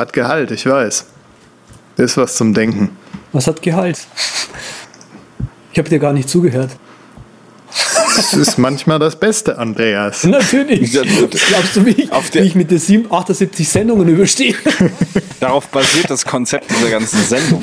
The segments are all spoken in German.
Hat Gehalt, ich weiß. Ist was zum Denken. Was hat Gehalt? Ich habe dir gar nicht zugehört. Das ist manchmal das Beste, Andreas. Natürlich. Glaubst du, wie ich, wie ich mit den 78 Sendungen überstehe? Darauf basiert das Konzept dieser ganzen Sendung.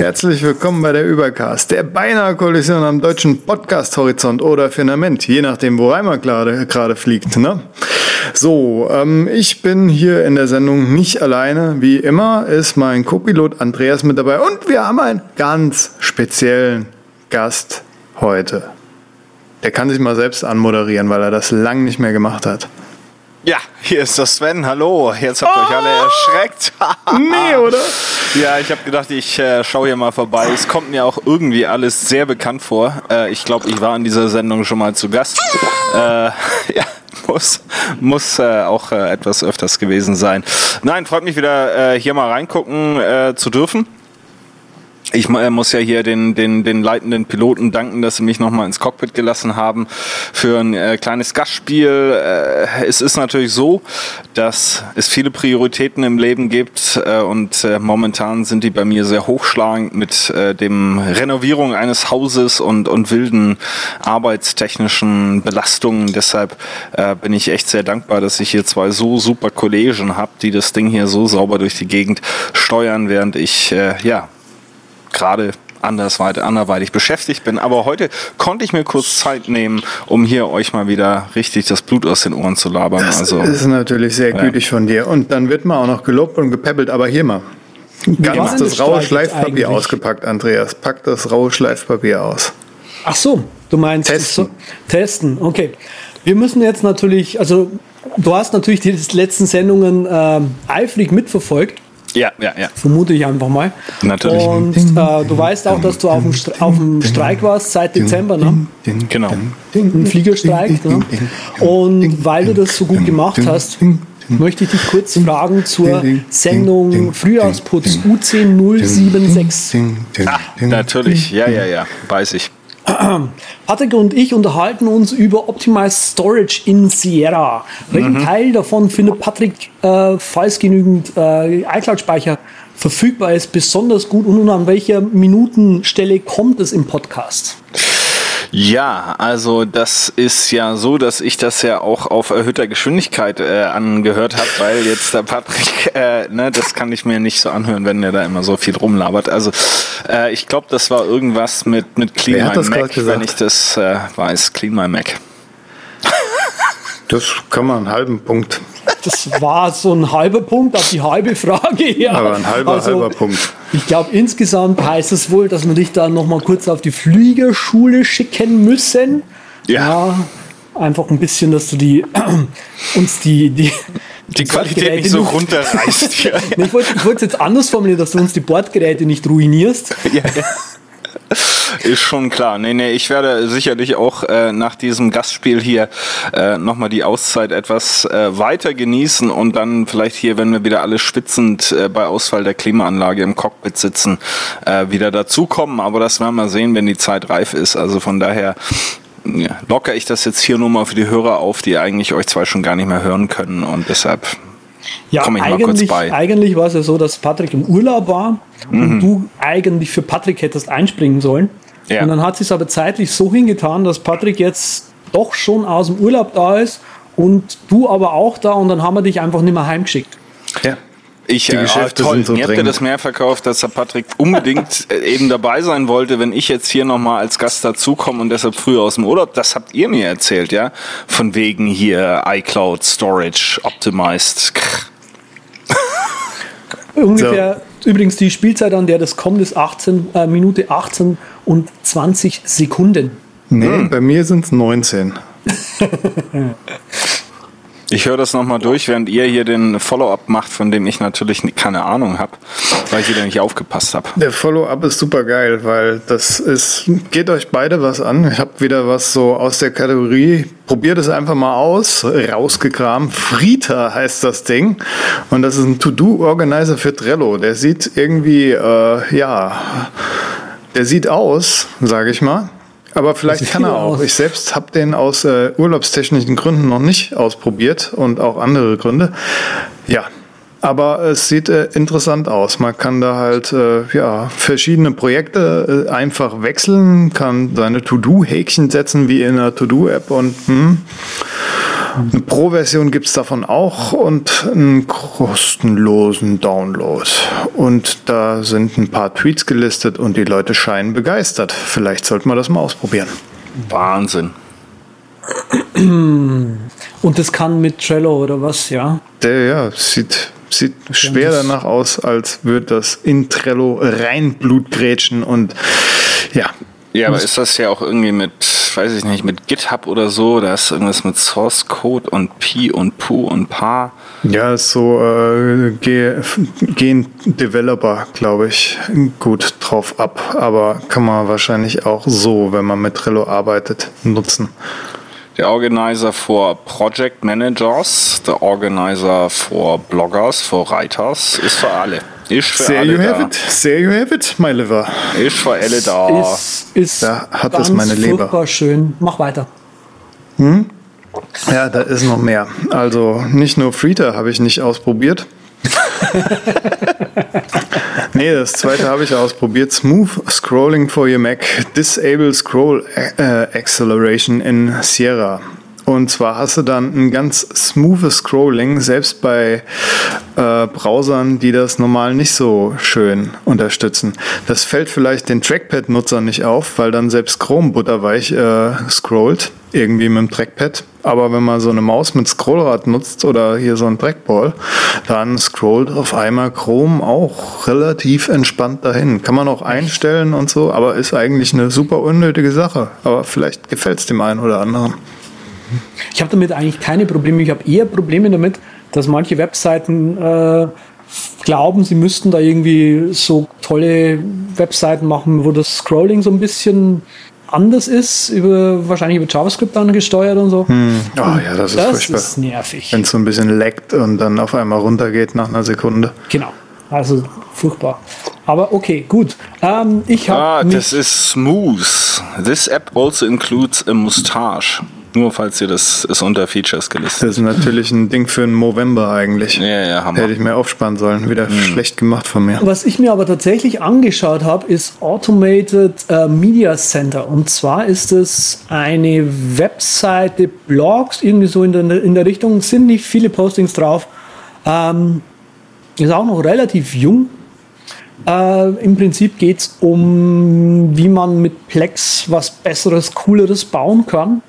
Herzlich willkommen bei der Übercast, der beinahe Kollision am deutschen Podcast-Horizont oder Firmament, je nachdem, wo Reimer gerade, fliegt. Ne? So, ähm, ich bin hier in der Sendung nicht alleine. Wie immer ist mein Co-Pilot Andreas mit dabei und wir haben einen ganz speziellen Gast heute. Der kann sich mal selbst anmoderieren, weil er das lang nicht mehr gemacht hat. Ja, hier ist der Sven. Hallo. Jetzt habt ihr euch alle erschreckt. Nee, oder? Ja, ich habe gedacht, ich äh, schaue hier mal vorbei. Es kommt mir auch irgendwie alles sehr bekannt vor. Äh, ich glaube, ich war in dieser Sendung schon mal zu Gast. Äh, ja, muss, muss äh, auch äh, etwas öfters gewesen sein. Nein, freut mich wieder, äh, hier mal reingucken äh, zu dürfen. Ich äh, muss ja hier den, den, den leitenden Piloten danken, dass sie mich nochmal ins Cockpit gelassen haben für ein äh, kleines Gastspiel. Äh, es ist natürlich so, dass es viele Prioritäten im Leben gibt äh, und äh, momentan sind die bei mir sehr hochschlagend mit äh, dem Renovierung eines Hauses und, und wilden arbeitstechnischen Belastungen. Deshalb bin ich echt sehr dankbar, dass ich hier zwei so super Kollegen habe, die das Ding hier so sauber durch die Gegend steuern, während ich ja gerade andersweit, anderweitig beschäftigt bin. Aber heute konnte ich mir kurz Zeit nehmen, um hier euch mal wieder richtig das Blut aus den Ohren zu labern. Das also, ist natürlich sehr gütig von dir. Und dann wird man auch noch gelobt und gepäppelt. Aber hier mal. Ganz das raue Schleifpapier eigentlich? ausgepackt, Andreas. Pack das raue Schleifpapier aus. Ach so, du meinst Testen. So, testen, okay. Wir müssen jetzt natürlich, also du hast natürlich die letzten Sendungen ähm, eifrig mitverfolgt, ja, ja, ja. vermute ich einfach mal. Natürlich. Und äh, du weißt auch, dass du auf dem, auf dem Streik warst seit Dezember, ne? Genau. Ein Fliegerstreik. Ne? Und weil du das so gut gemacht hast, möchte ich dich kurz fragen zur Sendung Frühjahrsputz U10076. Ah, natürlich. Ja, ja, ja. Weiß ich. Patrick und ich unterhalten uns über Optimized Storage in Sierra. Welchen Teil davon findet Patrick, äh, falls genügend äh, iCloud-Speicher verfügbar ist, besonders gut und an welcher Minutenstelle kommt es im Podcast? Ja, also das ist ja so, dass ich das ja auch auf erhöhter Geschwindigkeit äh, angehört habe, weil jetzt der Patrick, äh, ne, das kann ich mir nicht so anhören, wenn der da immer so viel rumlabert. Also äh, ich glaube, das war irgendwas mit mit Clean Wer My das Mac, gerade gesagt? wenn ich das äh, weiß. Clean My Mac. Das kann man einen halben Punkt. Das war so ein halber Punkt auf die halbe Frage. Ja. Aber ein halber, Also, halber Punkt. Ich glaube, insgesamt heißt es wohl, dass wir dich da noch mal kurz auf die Fliegerschule schicken müssen. Ja. einfach ein bisschen, dass du die uns die die Die Qualität nicht so runterreißt wollte ich wollte es jetzt anders formulieren, dass du uns die Bordgeräte nicht ruinierst. ja, ja. Ist schon klar. Nee, nee, ich werde sicherlich auch äh, nach diesem Gastspiel hier äh, nochmal die Auszeit etwas äh, weiter genießen und dann vielleicht hier, wenn wir wieder alle schwitzend äh, bei Ausfall der Klimaanlage im Cockpit sitzen, äh, wieder dazukommen. Aber das werden wir sehen, wenn die Zeit reif ist. Also von daher ja, locker ich das jetzt hier nur mal für die Hörer auf, die eigentlich euch zwei schon gar nicht mehr hören können und deshalb Ja, Komm ich mal kurz eigentlich, bei. eigentlich war es ja so, dass Patrick im Urlaub war und du eigentlich für Patrick hättest einspringen sollen. Ja. Und dann hat es aber zeitlich so hingetan, dass Patrick jetzt doch schon aus dem Urlaub da ist und du aber auch da und dann haben wir dich einfach nicht mehr heimgeschickt. Ja. Ich, Die äh, Geschäfte toll. sind so habt das mehr verkauft, dass der Patrick unbedingt äh, eben dabei sein wollte, wenn ich jetzt hier nochmal als Gast dazukomme und deshalb früher aus dem Urlaub. Das habt ihr mir erzählt, ja? Von wegen hier iCloud Storage Optimized. Ungefähr, übrigens die Spielzeit, an der das kommt, ist 18, äh, Minute 18 und 20 Sekunden. Nee, bei mir sind es 19. Ich höre das nochmal durch, während ihr hier den Follow-up macht, von dem ich natürlich keine Ahnung habe, weil ich wieder nicht aufgepasst habe. Der Follow-up ist super geil, weil das ist, geht euch beide was an. Ich habe wieder was so aus der Kategorie, probiert es einfach mal aus, rausgekramt. Frita heißt das Ding und das ist ein To-Do-Organizer für Trello. Der sieht irgendwie, äh, ja, der sieht aus, sage ich mal aber vielleicht kann er auch. Aus. Ich selbst habe den aus äh, urlaubstechnischen Gründen noch nicht ausprobiert und auch andere Gründe. Ja, aber es sieht äh, interessant aus. Man kann da halt äh, ja, verschiedene Projekte äh, einfach wechseln, kann seine To-Do-Häkchen setzen wie in einer To-Do-App und hm, eine Pro-Version gibt es davon auch und einen kostenlosen Download. Und da sind ein paar Tweets gelistet und die Leute scheinen begeistert. Vielleicht sollten wir das mal ausprobieren. Wahnsinn. Und das kann mit Trello oder was, ja? Der, ja, sieht, sieht schwer danach aus, als würde das in Trello rein Blutgrätschen und ja, ja, aber ist das ja auch irgendwie mit, weiß ich nicht, mit GitHub oder so? Da ist irgendwas mit Source Code und Pi und Pu und Pa. Ja, ist so äh, gehen Developer, glaube ich, gut drauf ab. Aber kann man wahrscheinlich auch so, wenn man mit Trello arbeitet, nutzen. The Organizer for Project Managers, the Organizer for Bloggers, for Writers, ist für alle. Ist für There alle you da. have it. There you have it, my liver. Ist für alle da. Ist, ist Da hat es meine Leber. furchtbar schön. Mach weiter. Ja, da ist noch mehr. Also nicht nur Freeter habe ich nicht ausprobiert. nee, das zweite habe ich ausprobiert. Smooth Scrolling for your Mac. Disable Scroll äh, Acceleration in Sierra. Und zwar hast du dann ein ganz smoothes Scrolling, selbst bei äh, Browsern, die das normal nicht so schön unterstützen. Das fällt vielleicht den Trackpad-Nutzern nicht auf, weil dann selbst Chrome butterweich äh, scrollt, irgendwie mit dem Trackpad. Aber wenn man so eine Maus mit Scrollrad nutzt oder hier so ein Trackball, dann scrollt auf einmal Chrome auch relativ entspannt dahin. Kann man auch einstellen und so, aber ist eigentlich eine super unnötige Sache. Aber vielleicht gefällt es dem einen oder anderen. Ich habe damit eigentlich keine Probleme. Ich habe eher Probleme damit, dass manche Webseiten äh, glauben, sie müssten da irgendwie so tolle Webseiten machen, wo das Scrolling so ein bisschen anders ist, über, wahrscheinlich über JavaScript dann gesteuert und so. Oh ja, das ist das furchtbar. ist nervig. Wenn es so ein bisschen leckt und dann auf einmal runtergeht nach einer Sekunde. Genau. Also furchtbar. Aber okay, gut. Ähm, ich habe Ah, das ist smooth. This app also includes a mustache. Nur falls ihr das ist unter Features gelistet. Das ist natürlich ein Ding für einen Movember eigentlich. Ja, ja, Hammer. Hätte ich mir aufsparen sollen. Wieder schlecht gemacht von mir. Was ich mir aber tatsächlich angeschaut habe, ist Automated äh, Media Center. Und zwar ist es eine Webseite, Blogs, irgendwie so in der, in der Richtung, sind nicht viele Postings drauf. Ähm, ist auch noch relativ jung. Äh, Im Prinzip geht es um, wie man mit Plex was Besseres, Cooleres bauen kann.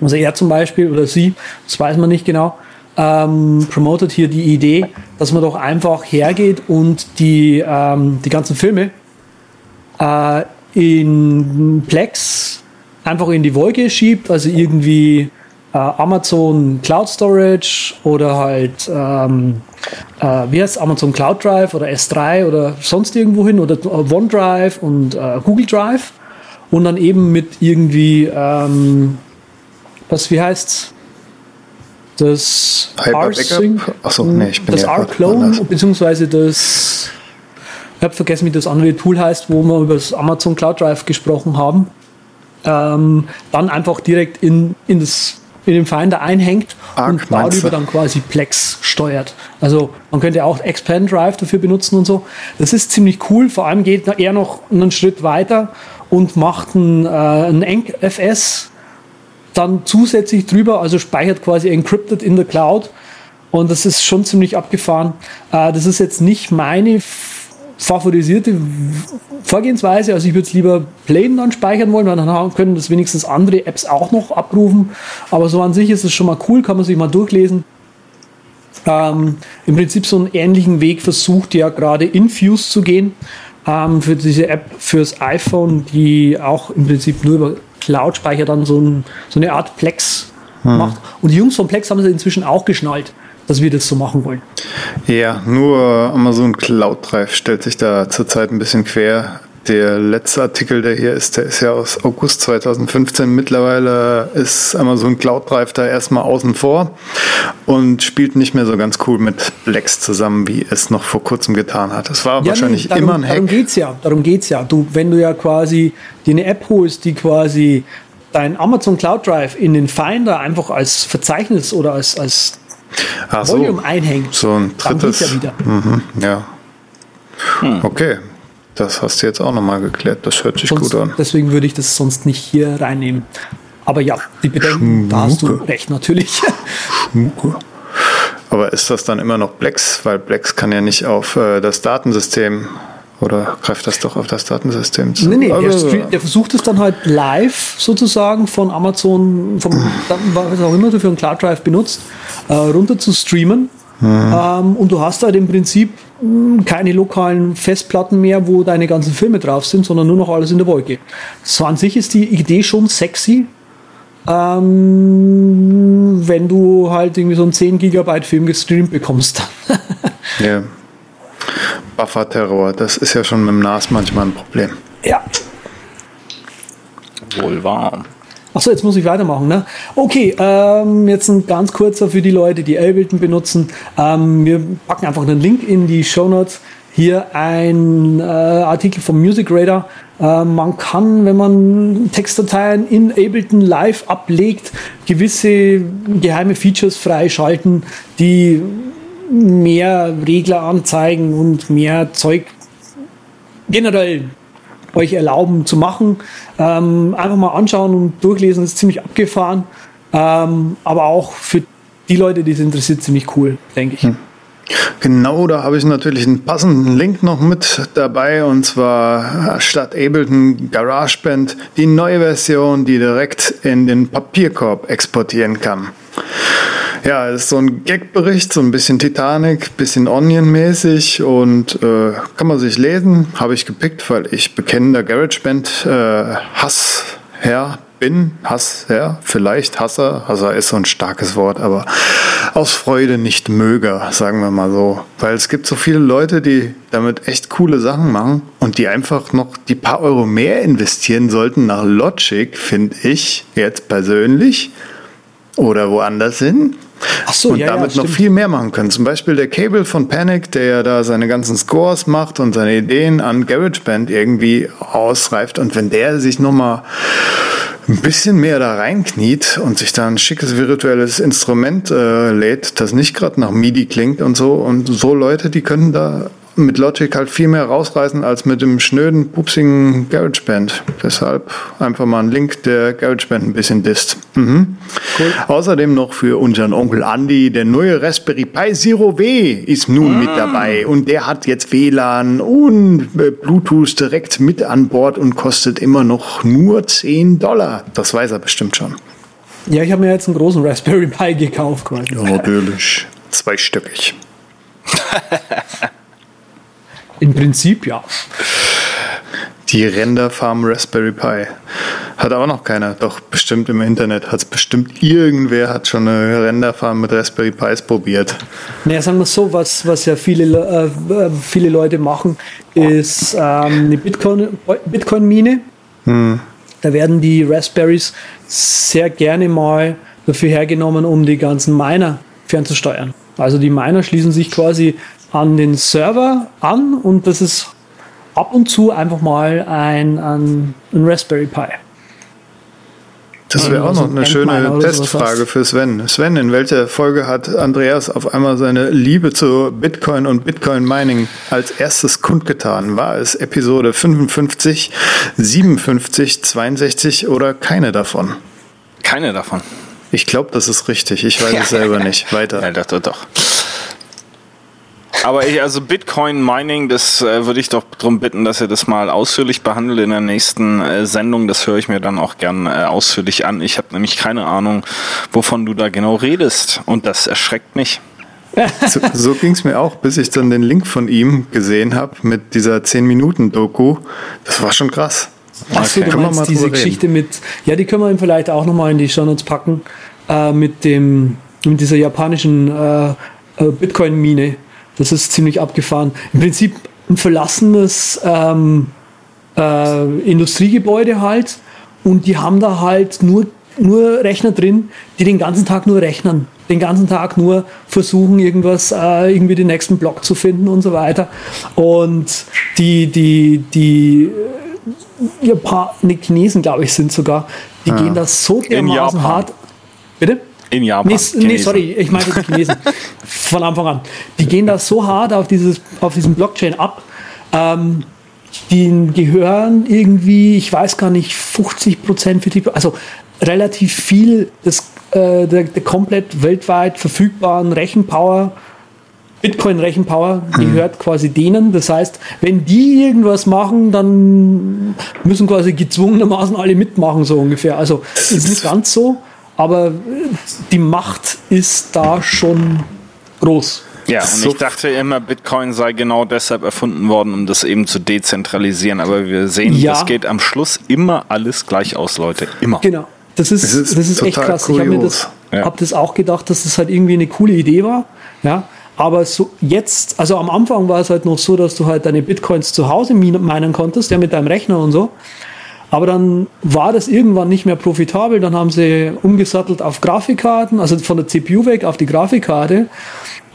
Also er zum Beispiel oder sie, das weiß man nicht genau, ähm, promotet hier die Idee, dass man doch einfach hergeht und die, ähm, die ganzen Filme äh, in Plex einfach in die Wolke schiebt, also irgendwie äh, Amazon Cloud Storage oder halt ähm, äh, wie heißt Amazon Cloud Drive oder S3 oder sonst irgendwo hin oder OneDrive und äh, Google Drive und dann eben mit irgendwie ähm, was wie heißt's das rsync? Achso, nee, ich bin das R-Clone beziehungsweise das ich habe vergessen, wie das andere Tool heißt, wo wir über das Amazon Cloud Drive gesprochen haben. Ähm, dann einfach direkt in, in, das, in den Finder einhängt Arc, und darüber dann quasi Plex steuert. Also man könnte auch Expand Drive dafür benutzen und so. Das ist ziemlich cool. Vor allem geht er noch einen Schritt weiter und macht ein, äh, ein EncFS dann zusätzlich drüber, also speichert quasi encrypted in der Cloud. Und das ist schon ziemlich abgefahren. Äh, das ist jetzt nicht meine favorisierte Vorgehensweise. Also ich würde es lieber plain dann speichern wollen, weil dann können das wenigstens andere Apps auch noch abrufen. Aber so an sich ist es schon mal cool, kann man sich mal durchlesen. Ähm, Im Prinzip so einen ähnlichen Weg versucht ja gerade Infuse zu gehen. Ähm, für diese App fürs iPhone, die auch im Prinzip nur über Cloud-Speicher dann so, ein, so eine Art Plex macht. Und die Jungs von Plex haben es inzwischen auch geschnallt, dass wir das so machen wollen. Ja, nur Amazon Cloud Drive stellt sich da zurzeit ein bisschen quer. Der letzte Artikel, der hier ist, der ist ja aus August 2015. Mittlerweile ist Amazon Cloud Drive da erstmal außen vor und spielt nicht mehr so ganz cool mit Plex zusammen, wie es noch vor kurzem getan hat. Es war Ja, wahrscheinlich nee, darum, immer ein Hack. Darum geht's ja. Darum geht's ja. Du, wenn du ja quasi dir eine App holst, die quasi dein Amazon Cloud Drive in den Finder einfach als Verzeichnis oder als, als Ach Volume einhängt, So ein dann geht's drittes. ja wieder. Mhm, ja. Okay. Das hast du jetzt auch nochmal geklärt. Das hört sich Sonst, gut an. deswegen würde ich das sonst nicht hier reinnehmen. Aber ja, die Bedenken, da hast du Schmucke. recht, natürlich. Aber ist das dann immer noch Plex? Weil Plex kann ja nicht auf äh, das Datensystem oder greift das doch auf das Datensystem zu? Nee, nee, der, Also, stre- der versucht es dann halt live sozusagen von Amazon, vom, was auch immer du für einen Cloud Drive benutzt, äh, runter zu streamen. Ähm, und du hast halt im Prinzip keine lokalen Festplatten mehr, wo deine ganzen Filme drauf sind, sondern nur noch alles in der Wolke. So an sich ist die Idee schon sexy, ähm, wenn du halt irgendwie so einen 10 Gigabyte Film gestreamt bekommst. ja. Buffer-Terror, das ist ja schon mit dem NAS manchmal ein Problem. ja. Wohl wahr. Achso, jetzt muss ich weitermachen, ne? Okay, ähm, jetzt ein ganz kurzer für die Leute, die Ableton benutzen. Ähm, wir packen einfach einen Link in die Show Notes. Hier ein äh, Artikel vom Music Radar. Äh, man kann, wenn man Textdateien in Ableton Live ablegt, gewisse geheime Features freischalten, die mehr Regler anzeigen und mehr Zeug generell euch erlauben zu machen. Ähm, einfach mal anschauen und durchlesen, ist ziemlich abgefahren. Ähm, aber auch für die Leute, die es interessiert, ziemlich cool, denke ich. Genau, da habe ich natürlich einen passenden Link noch mit dabei und zwar statt Ableton GarageBand die neue Version, die direkt in den Papierkorb exportieren kann. Ja, es ist so ein Gag-Bericht, so ein bisschen Titanic, bisschen Onion-mäßig und äh, kann man sich lesen. Habe ich gepickt, weil ich bekennender GarageBand äh, Hassherr bin. Hassherr, vielleicht Hasser. Hasser ist so ein starkes Wort, aber aus Freude nicht Möger, sagen wir mal so. Weil es gibt so viele Leute, die damit echt coole Sachen machen und die einfach noch die paar Euro mehr investieren sollten nach Logic, finde ich jetzt persönlich oder woanders hin. Ach so, und ja, ja, damit noch stimmt. viel mehr machen können. Zum Beispiel der Cable von Panic, der ja da seine ganzen Scores macht und seine Ideen an GarageBand irgendwie ausreift. Und wenn der sich nochmal ein bisschen mehr da reinkniet und sich da ein schickes virtuelles Instrument äh, lädt, das nicht gerade nach MIDI klingt und so. Und so Leute, die können da mit Logic halt viel mehr rausreißen als mit dem schnöden, pupsigen GarageBand. Deshalb einfach mal ein Link, der GarageBand ein bisschen disst. Mhm. Außerdem noch für unseren Onkel Andy, der neue Raspberry Pi Zero W ist nun mit dabei und der hat jetzt WLAN und äh, Bluetooth direkt mit an Bord und kostet immer noch nur 10 Dollar. Das weiß er bestimmt schon. Ja, ich habe mir jetzt einen großen Raspberry Pi gekauft. Quasi. natürlich. Zweistöckig. Im Prinzip ja. Die Renderfarm Raspberry Pi. Hat auch noch keiner. Doch bestimmt im Internet hat es bestimmt irgendwer hat schon eine Renderfarm mit Raspberry Pis probiert. Naja, sagen wir so, was, was ja viele, Le- äh, äh, viele Leute machen, ist ähm, eine Bitcoin- Bitcoin-Mine. Da werden die Raspberries sehr gerne mal dafür hergenommen, um die ganzen Miner fernzusteuern. Also die Miner schließen sich quasi an den Server an und das ist ab und zu einfach mal ein, ein, ein Raspberry Pi. Das wäre auch Also noch eine schöne Testfrage für Sven. Sven, in welcher Folge hat Andreas auf einmal seine Liebe zu Bitcoin und Bitcoin Mining als erstes kundgetan? War es Episode 55, 57, 62 oder keine davon? Keine davon. Ich glaube, das ist richtig. Ich weiß es selber nicht. Weiter. Ja, doch, doch, doch. Aber ich, also Bitcoin Mining, das äh, würde ich doch darum bitten, dass ihr das mal ausführlich behandelt in der nächsten äh, Sendung. Das höre ich mir dann auch gern äh, ausführlich an. Ich habe nämlich keine Ahnung, wovon du da genau redest. Und das erschreckt mich. So, so ging es mir auch, bis ich dann den Link von ihm gesehen habe mit dieser 10-Minuten-Doku. Das war schon krass. Achso, du Können wir meinst mal diese drüber reden? Geschichte mit, ja, die können wir ihm vielleicht auch nochmal in die Shownotes packen. äh, mit, dem, mit dieser japanischen äh, äh, Bitcoin-Mine. Das ist ziemlich abgefahren. Im Prinzip ein verlassenes ähm, äh, Industriegebäude halt und die haben da halt nur, nur Rechner drin, die den ganzen Tag nur rechnen. Den ganzen Tag nur versuchen, irgendwas, äh, irgendwie den nächsten Block zu finden und so weiter. Und die, die, die Japan, die Chinesen, glaube ich, sind sogar, die gehen das so dermaßen hart. Bitte? In Japan. Nee, nee, sorry, ich meine die Chinesen. Von Anfang an. Die gehen da so hart auf, dieses, auf diesen Blockchain ab. Ähm, die gehören irgendwie, ich weiß gar nicht, 50 Prozent, 40 also relativ viel des, äh, der, der komplett weltweit verfügbaren Rechenpower Bitcoin-Rechenpower gehört hm. quasi denen. Das heißt, wenn die irgendwas machen, dann müssen quasi gezwungenermaßen alle mitmachen, so ungefähr. Also ist nicht ganz so, aber die Macht ist da schon groß. Ja, und ich dachte immer, Bitcoin sei genau deshalb erfunden worden, um das eben zu dezentralisieren. Aber wir sehen, ja. das geht am Schluss immer alles gleich aus, Leute. Immer. Genau. Das ist, das ist, das ist echt krass. Kurios. Ich habe mir das, ja. hab das auch gedacht, dass das halt irgendwie eine coole Idee war. Ja. Aber so jetzt, also am Anfang war es halt noch so, dass du halt deine Bitcoins zu Hause meinen konntest, ja, mit deinem Rechner und so. Aber dann war das irgendwann nicht mehr profitabel. Dann haben sie umgesattelt auf Grafikkarten, also von der CPU weg auf die Grafikkarte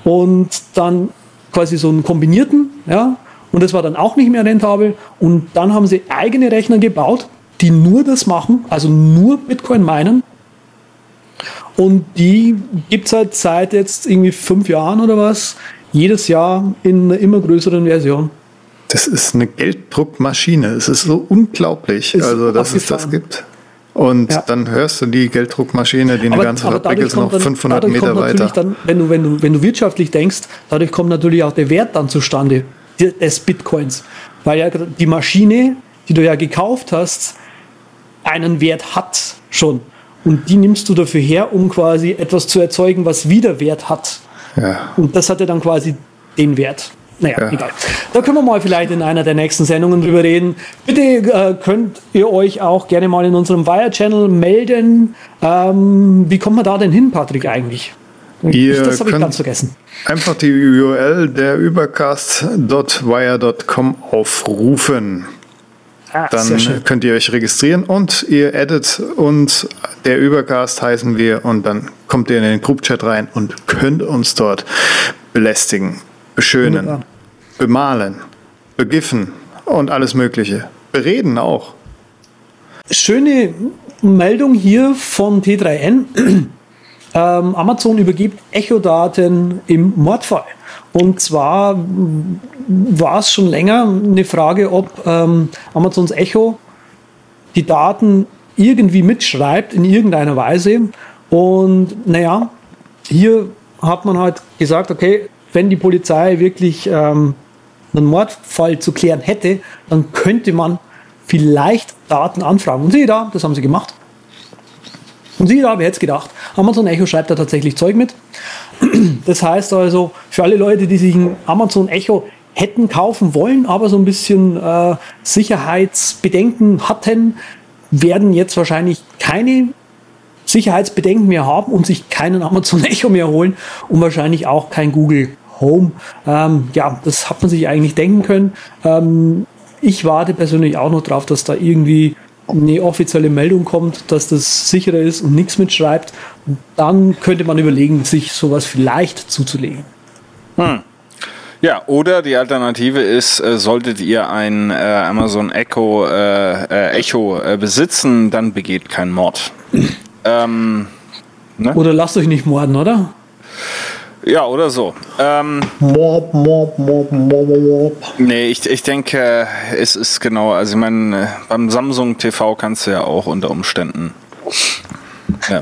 und dann quasi so einen kombinierten, ja. Und das war dann auch nicht mehr rentabel. Und dann haben sie eigene Rechner gebaut, die nur das machen, also nur Bitcoin meinen. Und die gibt es halt seit jetzt irgendwie fünf Jahren oder was, jedes Jahr in einer immer größeren Version. Das ist eine Gelddruckmaschine. Es ist so unglaublich, ist also dass es das gibt. Und ja. dann hörst du die Gelddruckmaschine, die eine aber, ganze Fabrik ist, noch 500 Meter weiter. Dann, wenn, du, wenn, du, wenn du wirtschaftlich denkst, dadurch kommt natürlich auch der Wert dann zustande des Bitcoins. Weil ja die Maschine, die du ja gekauft hast, einen Wert hat schon. Und die nimmst du dafür her, um quasi etwas zu erzeugen, was wieder Wert hat. Ja. Und das hat ja dann quasi den Wert. Naja, ja. egal. Da können wir mal vielleicht in einer der nächsten Sendungen drüber reden. Bitte äh, könnt ihr euch auch gerne mal in unserem Wire-Channel melden. Ähm, wie kommt man da denn hin, Patrick, eigentlich? Ihr das habe ich ganz vergessen. Einfach die URL der übercast.wire.com aufrufen. Ah, Dann könnt ihr euch registrieren und ihr edit und der Übercast heißen wir und dann kommt ihr in den Group-Chat rein und könnt uns dort belästigen, beschönen. Wunderbar bemalen, begiffen und alles Mögliche. Bereden auch. Schöne Meldung hier von T3N. Ähm, Amazon übergibt Echo-Daten im Mordfall. Und zwar war es schon länger eine Frage, ob ähm, Amazons Echo die Daten irgendwie mitschreibt in irgendeiner Weise. Und naja, hier hat man halt gesagt, okay, wenn die Polizei wirklich ähm, einen Mordfall zu klären hätte, dann könnte man vielleicht Daten anfragen. Und siehe da, das haben sie gemacht. Und siehe da, wer hätte es gedacht? Amazon Echo schreibt da tatsächlich Zeug mit. Das heißt also, für alle Leute, die sich ein Amazon Echo hätten kaufen wollen, aber so ein bisschen äh, Sicherheitsbedenken hatten, werden jetzt wahrscheinlich keine Sicherheitsbedenken mehr haben und sich keinen Amazon Echo mehr holen und wahrscheinlich auch kein Google Home. Ähm, ja, das hat man sich eigentlich denken können. Ähm, ich warte persönlich auch noch drauf, dass da irgendwie eine offizielle Meldung kommt, dass das sicherer ist und nichts mitschreibt. Dann könnte man überlegen, sich sowas vielleicht zuzulegen. Hm. Ja, oder die Alternative ist, äh, solltet ihr ein äh, Amazon Echo, äh, äh Echo äh, besitzen, dann begeht kein Mord. ähm, ne? Oder lasst euch nicht morden, oder? Ja, oder so. Ähm, mob, mob, mob, mob, mob. Nee, ich, ich denke, es ist genau, also ich meine, beim Samsung TV kannst du ja auch unter Umständen. Ja.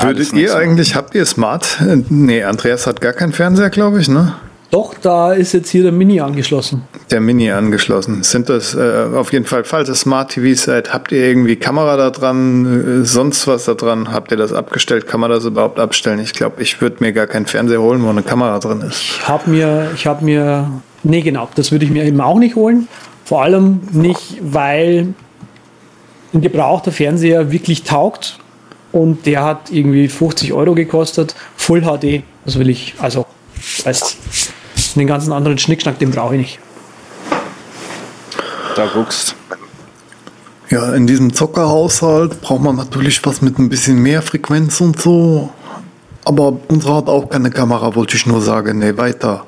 Würdet ihr so. eigentlich, habt ihr Smart? Nee, Andreas hat gar keinen Fernseher, glaube ich, ne? Doch, da ist jetzt hier der Mini angeschlossen. Der Mini angeschlossen. Sind das äh, auf jeden Fall, falls ihr Smart TV seid, habt ihr irgendwie Kamera da dran, äh, sonst was da dran? Habt ihr das abgestellt? Kann man das überhaupt abstellen? Ich glaube, ich würde mir gar keinen Fernseher holen, wo eine Kamera drin ist. Ich habe mir, ich habe mir, nee genau, das würde ich mir eben auch nicht holen. Vor allem nicht, weil ein gebrauchter Fernseher wirklich taugt und der hat irgendwie 50 Euro gekostet, Full HD. Das will ich, also, weißt den ganzen anderen Schnickschnack, den brauche ich nicht. Da guckst. Ja, in diesem Zockerhaushalt braucht man natürlich was mit ein bisschen mehr Frequenz und so. Aber unsere hat auch keine Kamera, wollte ich nur sagen. Nee, weiter.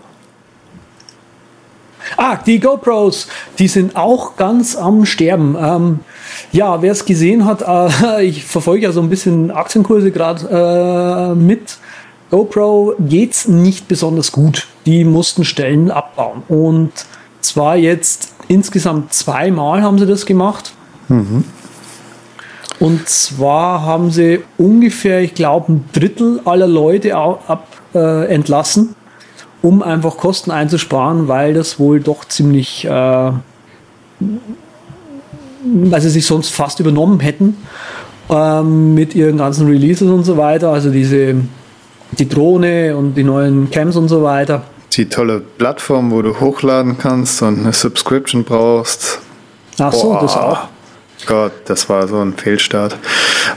Ah, die GoPros, die sind auch ganz am Sterben. Ähm, ja, wer es gesehen hat, äh, ich verfolge ja so ein bisschen Aktienkurse gerade äh, mit. GoPro geht's nicht besonders gut. Die mussten Stellen abbauen. Und zwar jetzt insgesamt zweimal haben sie das gemacht. Mhm. Und zwar haben sie ungefähr, ich glaube, ein Drittel aller Leute ab, äh, entlassen, um einfach Kosten einzusparen, weil das wohl doch ziemlich, äh, weil sie sich sonst fast übernommen hätten ähm, mit ihren ganzen Releases und so weiter. Also diese, die Drohne und die neuen Cams und so weiter. Die tolle Plattform, wo du hochladen kannst und eine Subscription brauchst. Ach so, Boah. das auch. Gott, das war so ein Fehlstart.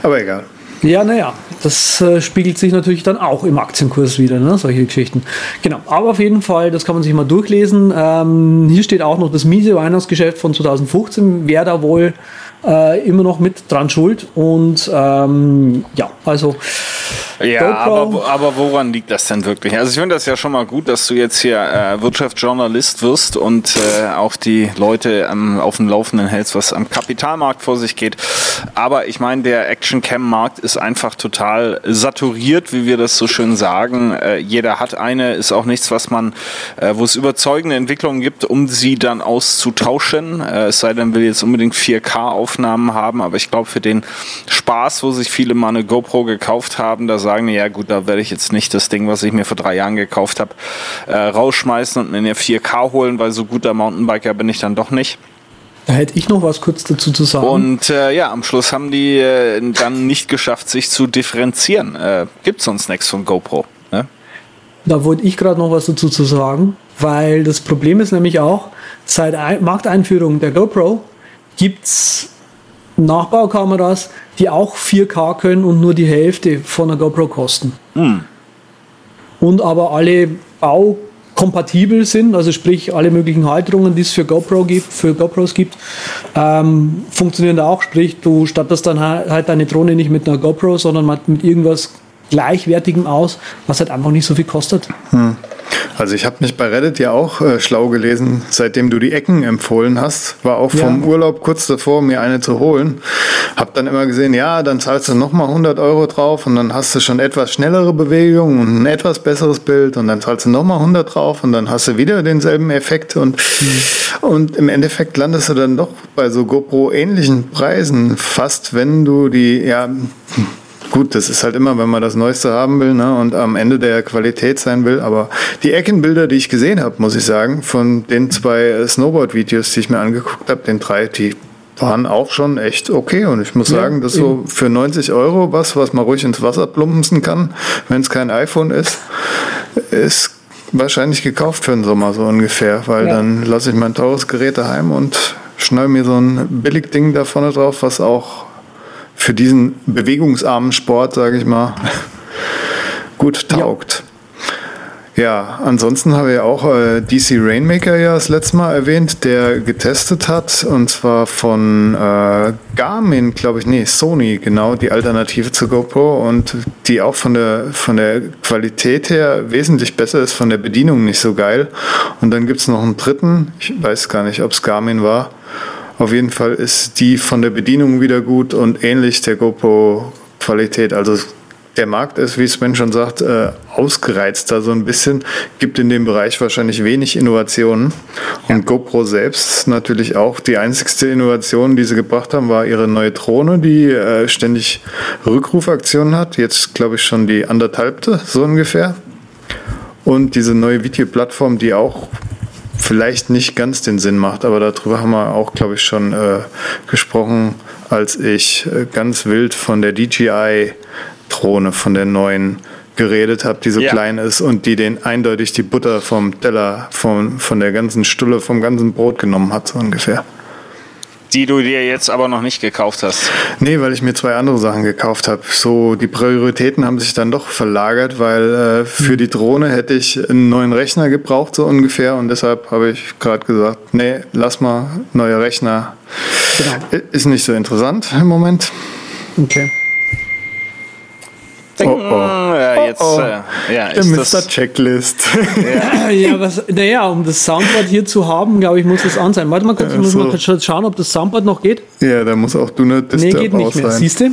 Aber egal. Ja, naja, das äh, spiegelt sich natürlich dann auch im Aktienkurs wieder, ne? solche Geschichten. Genau, aber auf jeden Fall, das kann man sich mal durchlesen. Ähm, hier steht auch noch das miese Weihnachtsgeschäft von 2015, wer da wohl äh, immer noch mit dran schuld. Und ähm, ja, also ja, aber, aber woran liegt das denn wirklich? Also ich finde das ja schon mal gut, dass du jetzt hier äh, Wirtschaftsjournalist wirst und äh, auch die Leute ähm, auf dem Laufenden hältst, was am Kapitalmarkt vor sich geht. Aber ich meine, der Action-Cam-Markt ist einfach total saturiert, wie wir das so schön sagen. Äh, jeder hat eine, ist auch nichts, was man, äh, wo es überzeugende Entwicklungen gibt, um sie dann auszutauschen. Äh, es sei denn, will jetzt unbedingt 4K-Aufnahmen haben, aber ich glaube, für den Spaß, wo sich viele mal eine GoPro gekauft haben, da sagen, ja gut, da werde ich jetzt nicht das Ding, was ich mir vor drei Jahren gekauft habe, äh, rausschmeißen und mir eine 4K holen, weil so guter Mountainbiker bin ich dann doch nicht. Da hätte ich noch was kurz dazu zu sagen. Und äh, ja, am Schluss haben die äh, dann nicht geschafft, sich zu differenzieren. Äh, Gibt sonst nichts von GoPro. Ne? Da wollte ich gerade noch was dazu zu sagen, weil das Problem ist nämlich auch, seit Ein Markteinführung der GoPro gibt es Nachbaukameras, die auch 4K können und nur die Hälfte von der GoPro kosten. Hm. Und aber alle baukompatibel sind, also sprich alle möglichen Halterungen, die es für GoPro gibt, für GoPros gibt, ähm, funktionieren da auch. Sprich, du stattest dann halt deine Drohne nicht mit einer GoPro, sondern mit irgendwas Gleichwertigem aus, was halt einfach nicht so viel kostet. Hm. Also ich habe mich bei Reddit ja auch äh, schlau gelesen, seitdem du die Ecken empfohlen hast, war auch vom ja. Urlaub kurz davor, mir eine zu holen. Hab dann immer gesehen, ja, dann zahlst du nochmal 100 Euro drauf und dann hast du schon etwas schnellere Bewegungen und ein etwas besseres Bild und dann zahlst du nochmal 100 drauf und dann hast du wieder denselben Effekt und, mhm. und im Endeffekt landest du dann doch bei so GoPro ähnlichen Preisen, fast wenn du die, ja, Gut, das ist halt immer, wenn man das Neueste haben will ne, und am Ende der Qualität sein will. Aber die Eckenbilder, die ich gesehen habe, muss ich sagen, von den zwei Snowboard-Videos, die ich mir angeguckt habe, den drei, die waren auch schon echt okay. Und ich muss ja, sagen, das so für 90 Euro was, was man ruhig ins Wasser plumpsen kann, wenn es kein iPhone ist, ist wahrscheinlich gekauft für den Sommer so ungefähr, weil ja. dann lasse ich mein teures Gerät daheim und schneide mir so ein Billigding da vorne drauf, was auch für diesen bewegungsarmen Sport, sage ich mal, gut taugt. Ja. ja, ansonsten habe ich auch äh, DC Rainmaker ja das letzte Mal erwähnt, der getestet hat und zwar von äh, Garmin, glaube ich, nee, Sony, genau, die Alternative zu GoPro und die auch von der, von der Qualität her wesentlich besser ist, von der Bedienung nicht so geil. Und dann gibt es noch einen dritten, ich weiß gar nicht, ob es Garmin war auf jeden Fall ist die von der Bedienung wieder gut und ähnlich der GoPro-Qualität. Also der Markt ist, wie Sven schon sagt, äh, ausgereizter so ein bisschen, gibt in dem Bereich wahrscheinlich wenig Innovationen. Und ja. GoPro selbst natürlich auch die einzigste Innovation, die sie gebracht haben, war ihre neue Drohne, die äh, ständig Rückrufaktionen hat. Jetzt glaube ich schon die anderthalbte, so ungefähr. Und diese neue Videoplattform, die auch vielleicht nicht ganz den Sinn macht, aber darüber haben wir auch, glaube ich, schon äh, gesprochen, als ich äh, ganz wild von der DJI-Drohne, von der neuen geredet habe, die so ja. klein ist und die den eindeutig die Butter vom Teller, von, von der ganzen Stulle, vom ganzen Brot genommen hat, so ungefähr. Die du dir jetzt aber noch nicht gekauft hast. Nee, weil ich mir zwei andere Sachen gekauft habe. So, die Prioritäten haben sich dann doch verlagert, weil äh, für die Drohne hätte ich einen neuen Rechner gebraucht, so ungefähr. Und deshalb habe ich gerade gesagt, nee, lass mal, neuer Rechner. Genau. Ist nicht so interessant im Moment. Okay. Oh, oh. Ja, jetzt, Oh, oh. Äh, ja, Der ist Mr. das, Checklist. Ja, was, naja, um das Soundboard hier zu haben, glaube ich, muss das an sein. Warte mal kurz, ich muss so. mal kurz schauen, ob das Soundboard noch geht. ja, da muss auch du eine Nee, Disturb geht nicht mehr. sein. Siehst du?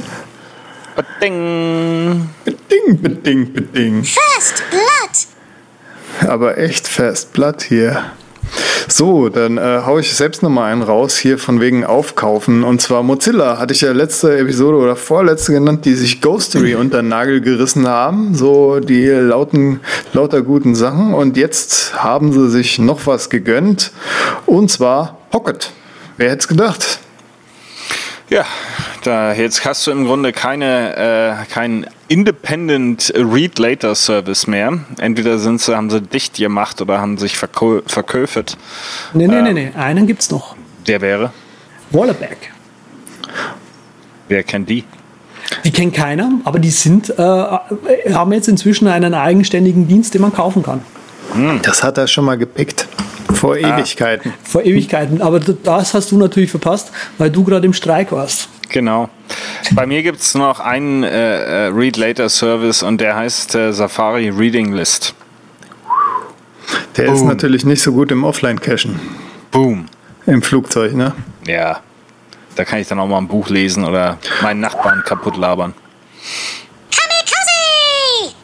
Ding. Beding, beding, beding. First blood. Aber echt fest Blatt hier. So, dann äh, hau ich selbst nochmal einen raus hier von wegen Aufkaufen. Und zwar Mozilla hatte ich ja letzte Episode oder vorletzte genannt, die sich Ghostery unter den Nagel gerissen haben. So die lauten, lauter guten Sachen. Und jetzt haben sie sich noch was gegönnt. Und zwar Pocket. Wer hätte es gedacht? Ja, da jetzt hast du im Grunde keine äh, keinen Independent Read Later Service mehr. Entweder sind sie, haben sie dicht gemacht oder haben sich verkö verköfet. Nee, nee, nee, nee. Einen gibt's noch. Der wäre. Wallerback. Wer kennt die? Die kennt keiner, aber die sind, äh, haben jetzt inzwischen einen eigenständigen Dienst, den man kaufen kann. Das hat er schon mal gepickt. Vor Ewigkeiten. Vor Ewigkeiten. Aber das hast du natürlich verpasst, weil du gerade im Streik warst. Genau. Bei mir gibt es noch einen äh, äh, Read Later Service und der heißt äh, Safari Reading List. Der ist natürlich nicht so gut im Offline-Cachen. Boom. Im Flugzeug, ne? Ja. Da kann ich dann auch mal ein Buch lesen oder meinen Nachbarn kaputt labern. Kamikaze.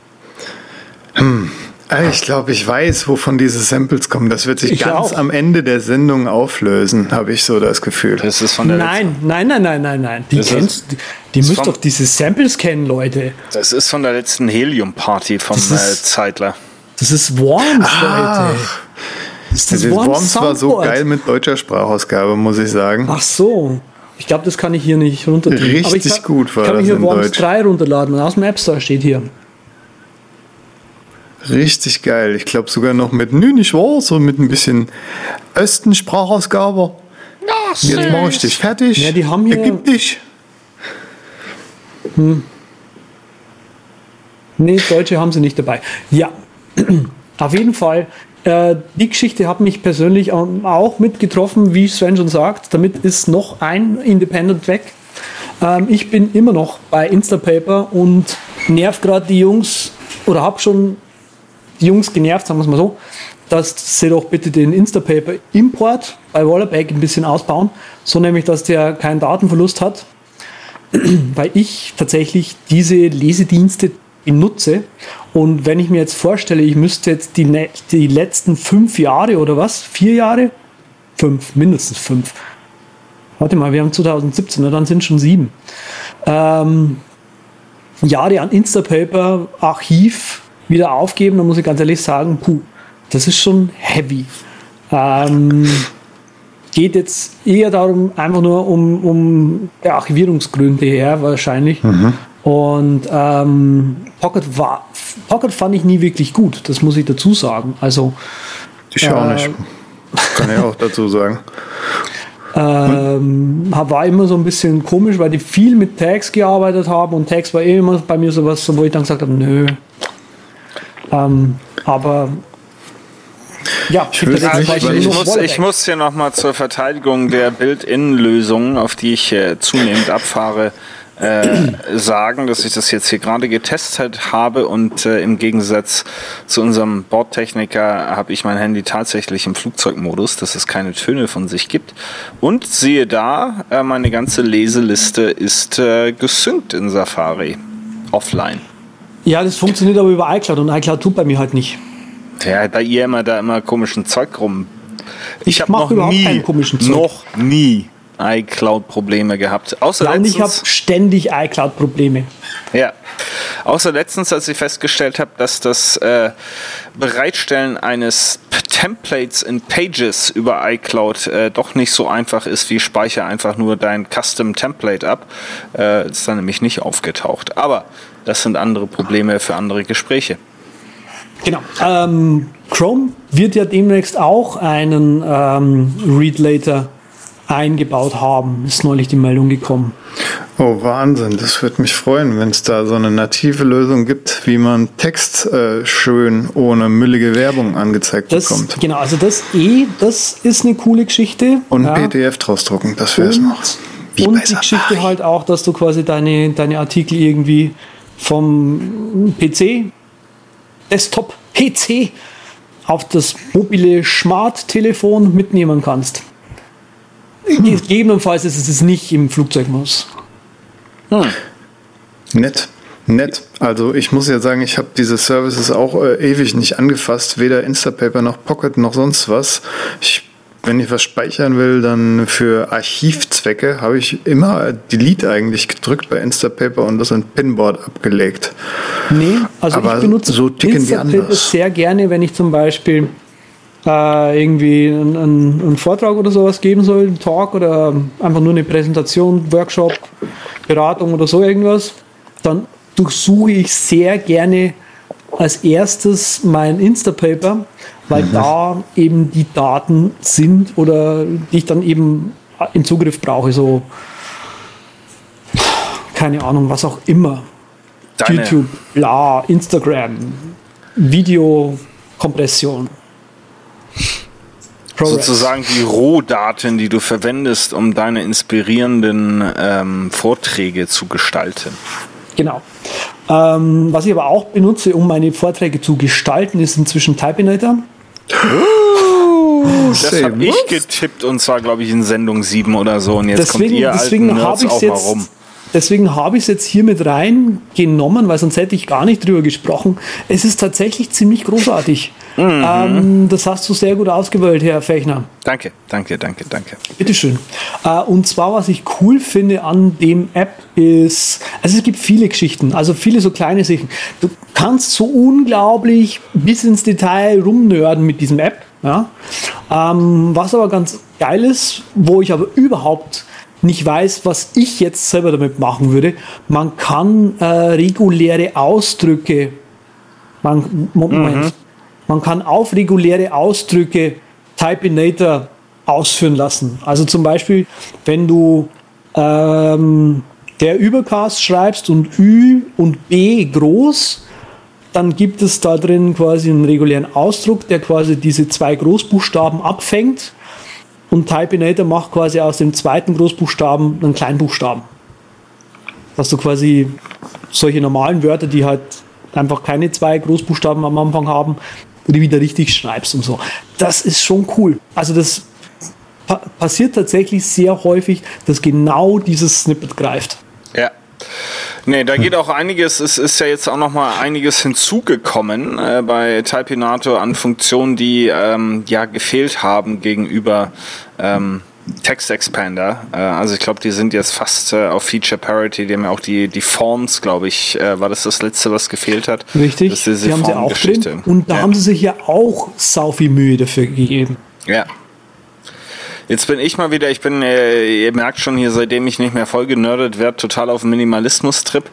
Ah, Ich glaube, ich weiß, wovon diese Samples kommen. Das wird sich Ich ganz auch. am Ende der Sendung auflösen, habe ich so das Gefühl. Das ist von der Nein, nein, nein, nein, nein, nein. Die Das ist- kennst die, die müsst vom- doch diese Samples kennen, Leute. Das ist von der letzten Helium-Party vom Das äh, ist- Zeitler. Das ist Worms, Leute. Das ist das Das Worms, Worms war so geil mit deutscher Sprachausgabe, muss ich sagen. Ach so. Ich glaube, das kann ich hier nicht runterladen. Richtig Aber ich kann, gut war Ich kann mir das hier in Worms Deutsch. 3 runterladen. Aus dem App Store steht hier. Richtig geil. Ich glaube sogar noch mit Nü, nicht wahr? So mit ein bisschen Östen-Sprachausgabe. Jetzt mache ich dich fertig. Ja, die haben hier- Ergib dich. Nee, Deutsche haben sie nicht dabei. Ja, auf jeden Fall. Äh, die Geschichte hat mich persönlich ähm, auch mitgetroffen, wie Sven schon sagt. Damit ist noch ein Independent weg. Ähm, ich bin immer noch bei Instapaper und nerv gerade die Jungs oder habe schon Jungs genervt, sagen wir es mal so, dass sie doch bitte den Instapaper Import bei Wallerback ein bisschen ausbauen, so nämlich, dass der keinen Datenverlust hat weil ich tatsächlich diese Lesedienste benutze. Und wenn ich mir jetzt vorstelle, ich müsste jetzt die, ne- die letzten fünf Jahre oder was? Vier Jahre? Fünf, mindestens fünf. Warte mal, wir haben 2017, na, dann sind schon sieben. Ähm, Jahre an Instapaper Archiv wieder aufgeben, da muss ich ganz ehrlich sagen, puh, das ist schon heavy. Ähm, geht jetzt eher darum, einfach nur um, um der Archivierungsgründe her wahrscheinlich. Und ähm, Pocket war Pocket fand ich nie wirklich gut, das muss ich dazu sagen. Also Ich auch Äh, nicht. Kann ich auch dazu sagen. ähm, war immer so ein bisschen komisch, weil die viel mit Tags gearbeitet haben und Tags war eh immer bei mir sowas, wo ich dann gesagt habe, nö. Ähm, aber ja, ich ich muss, ich muss hier nochmal zur Verteidigung der Build-In-Lösungen, auf die ich äh, zunehmend abfahre, äh, sagen, dass ich das jetzt hier gerade getestet habe und äh, im Gegensatz zu unserem Bordtechniker habe ich mein Handy tatsächlich im Flugzeugmodus, dass es keine Töne von sich gibt. Und siehe da, äh, meine ganze Leseliste ist äh, gesynkt in Safari. Offline. Ja, das funktioniert aber über iCloud und iCloud tut bei mir halt nicht. Ja, da ihr immer da immer komischen Zeug rum. Ich hab mach überhaupt keinen komischen Zeug. Noch nie iCloud-Probleme gehabt. Außer Ja, und ich habe ständig iCloud-Probleme. ja. Außer letztens, als ich festgestellt habe, dass das äh, Bereitstellen eines Templates in Pages über iCloud äh, doch nicht so einfach ist, wie speicher einfach nur dein Custom Template ab. Äh, ist dann nämlich nicht aufgetaucht. Aber das sind andere Probleme für andere Gespräche. Genau. Ähm, Chrome wird ja demnächst auch einen ähm, Read Later eingebaut haben, ist neulich die Meldung gekommen. Oh, Wahnsinn. Das würde mich freuen, wenn es da so eine native Lösung gibt, wie man Text äh, schön ohne müllige Werbung angezeigt Das, bekommt. genau, also das eh, das ist eine coole Geschichte. Und ja. PDF draus drucken, das wäre es noch. Wie und die. Geschichte halt auch, dass du quasi deine, deine Artikel irgendwie vom PC, Desktop, PC auf das mobile Smart-Telefon mitnehmen kannst. Gegebenenfalls ist es es nicht im Flugzeugmodus. Nett. Nett. Also ich muss ja sagen, ich habe diese Services auch äh, ewig nicht angefasst, weder Instapaper noch Pocket noch sonst was. Ich, wenn ich was speichern will, dann für Archivzwecke habe ich immer Delete eigentlich gedrückt bei Instapaper und das in Pinboard abgelegt. Nee, also Aber ich benutze so Instapaper anders. sehr gerne, wenn ich zum Beispiel äh, irgendwie einen, einen, einen Vortrag oder sowas geben soll, einen Talk oder einfach nur eine Präsentation, Workshop, Beratung oder so irgendwas, dann durchsuche ich sehr gerne als erstes mein Instapaper, weil Mhm. da eben die Daten sind oder die ich dann eben im Zugriff brauche, so keine Ahnung, was auch immer. Deine, YouTube, bla, Instagram, Videokompression. ProRes. sozusagen die Rohdaten, die du verwendest, um deine inspirierenden ähm, Vorträge zu gestalten. Genau. Ähm, was ich aber auch benutze, um meine Vorträge zu gestalten, ist inzwischen Typinator. Das Say habe ich getippt und zwar, glaube ich, in Sendung 7 oder so. Und jetzt kommt Deswegen, ihr deswegen alten habe Nerds ich auch es mal jetzt. rum. Deswegen habe ich es jetzt hier mit reingenommen, weil sonst hätte ich gar nicht drüber gesprochen. Es ist tatsächlich ziemlich großartig. Mhm. Ähm, das hast du sehr gut ausgewählt, Herr Fechner. Danke, danke, danke, danke. Bitteschön. Äh, und zwar, was ich cool finde an dem App ist, also es gibt viele Geschichten, also viele so kleine Sachen. Du kannst so unglaublich bis ins Detail rumnörden mit diesem App. Ja? Ähm, was aber ganz geil ist, wo ich aber überhaupt nicht weiß, was ich jetzt selber damit machen würde, man kann äh, reguläre Ausdrücke, man, Moment, man kann auf reguläre Ausdrücke Typinator ausführen lassen. Also zum Beispiel, wenn du ähm, der Übercast schreibst und Ü und B groß, dann gibt es da drin quasi einen regulären Ausdruck, der quasi diese zwei Großbuchstaben abfängt und Typinator macht quasi aus dem zweiten Großbuchstaben einen Kleinbuchstaben. Dass du quasi solche normalen Wörter, die halt einfach keine zwei Großbuchstaben am Anfang haben, die wieder richtig schreibst und so. Das ist schon cool. Also das pa passiert tatsächlich sehr häufig, dass genau dieses Snippet greift. Ja. Nee, da geht auch einiges, es ist ja jetzt auch noch mal einiges hinzugekommen äh, bei Typinator an Funktionen, die ähm, ja gefehlt haben gegenüber ähm, Text Expander. Äh, also ich glaube, die sind jetzt fast äh, auf Feature Parity. Die haben ja auch die, die Forms, glaube ich, äh, war das das letzte, was gefehlt hat. Richtig, Das ist diese die haben sie auch drin. Und da ja. haben sie sich ja auch sau viel Mühe dafür gegeben. Ja. Jetzt bin ich mal wieder, ich bin, äh, ihr merkt schon hier, seitdem ich nicht mehr voll genördet werde, total auf Minimalismus-Trip.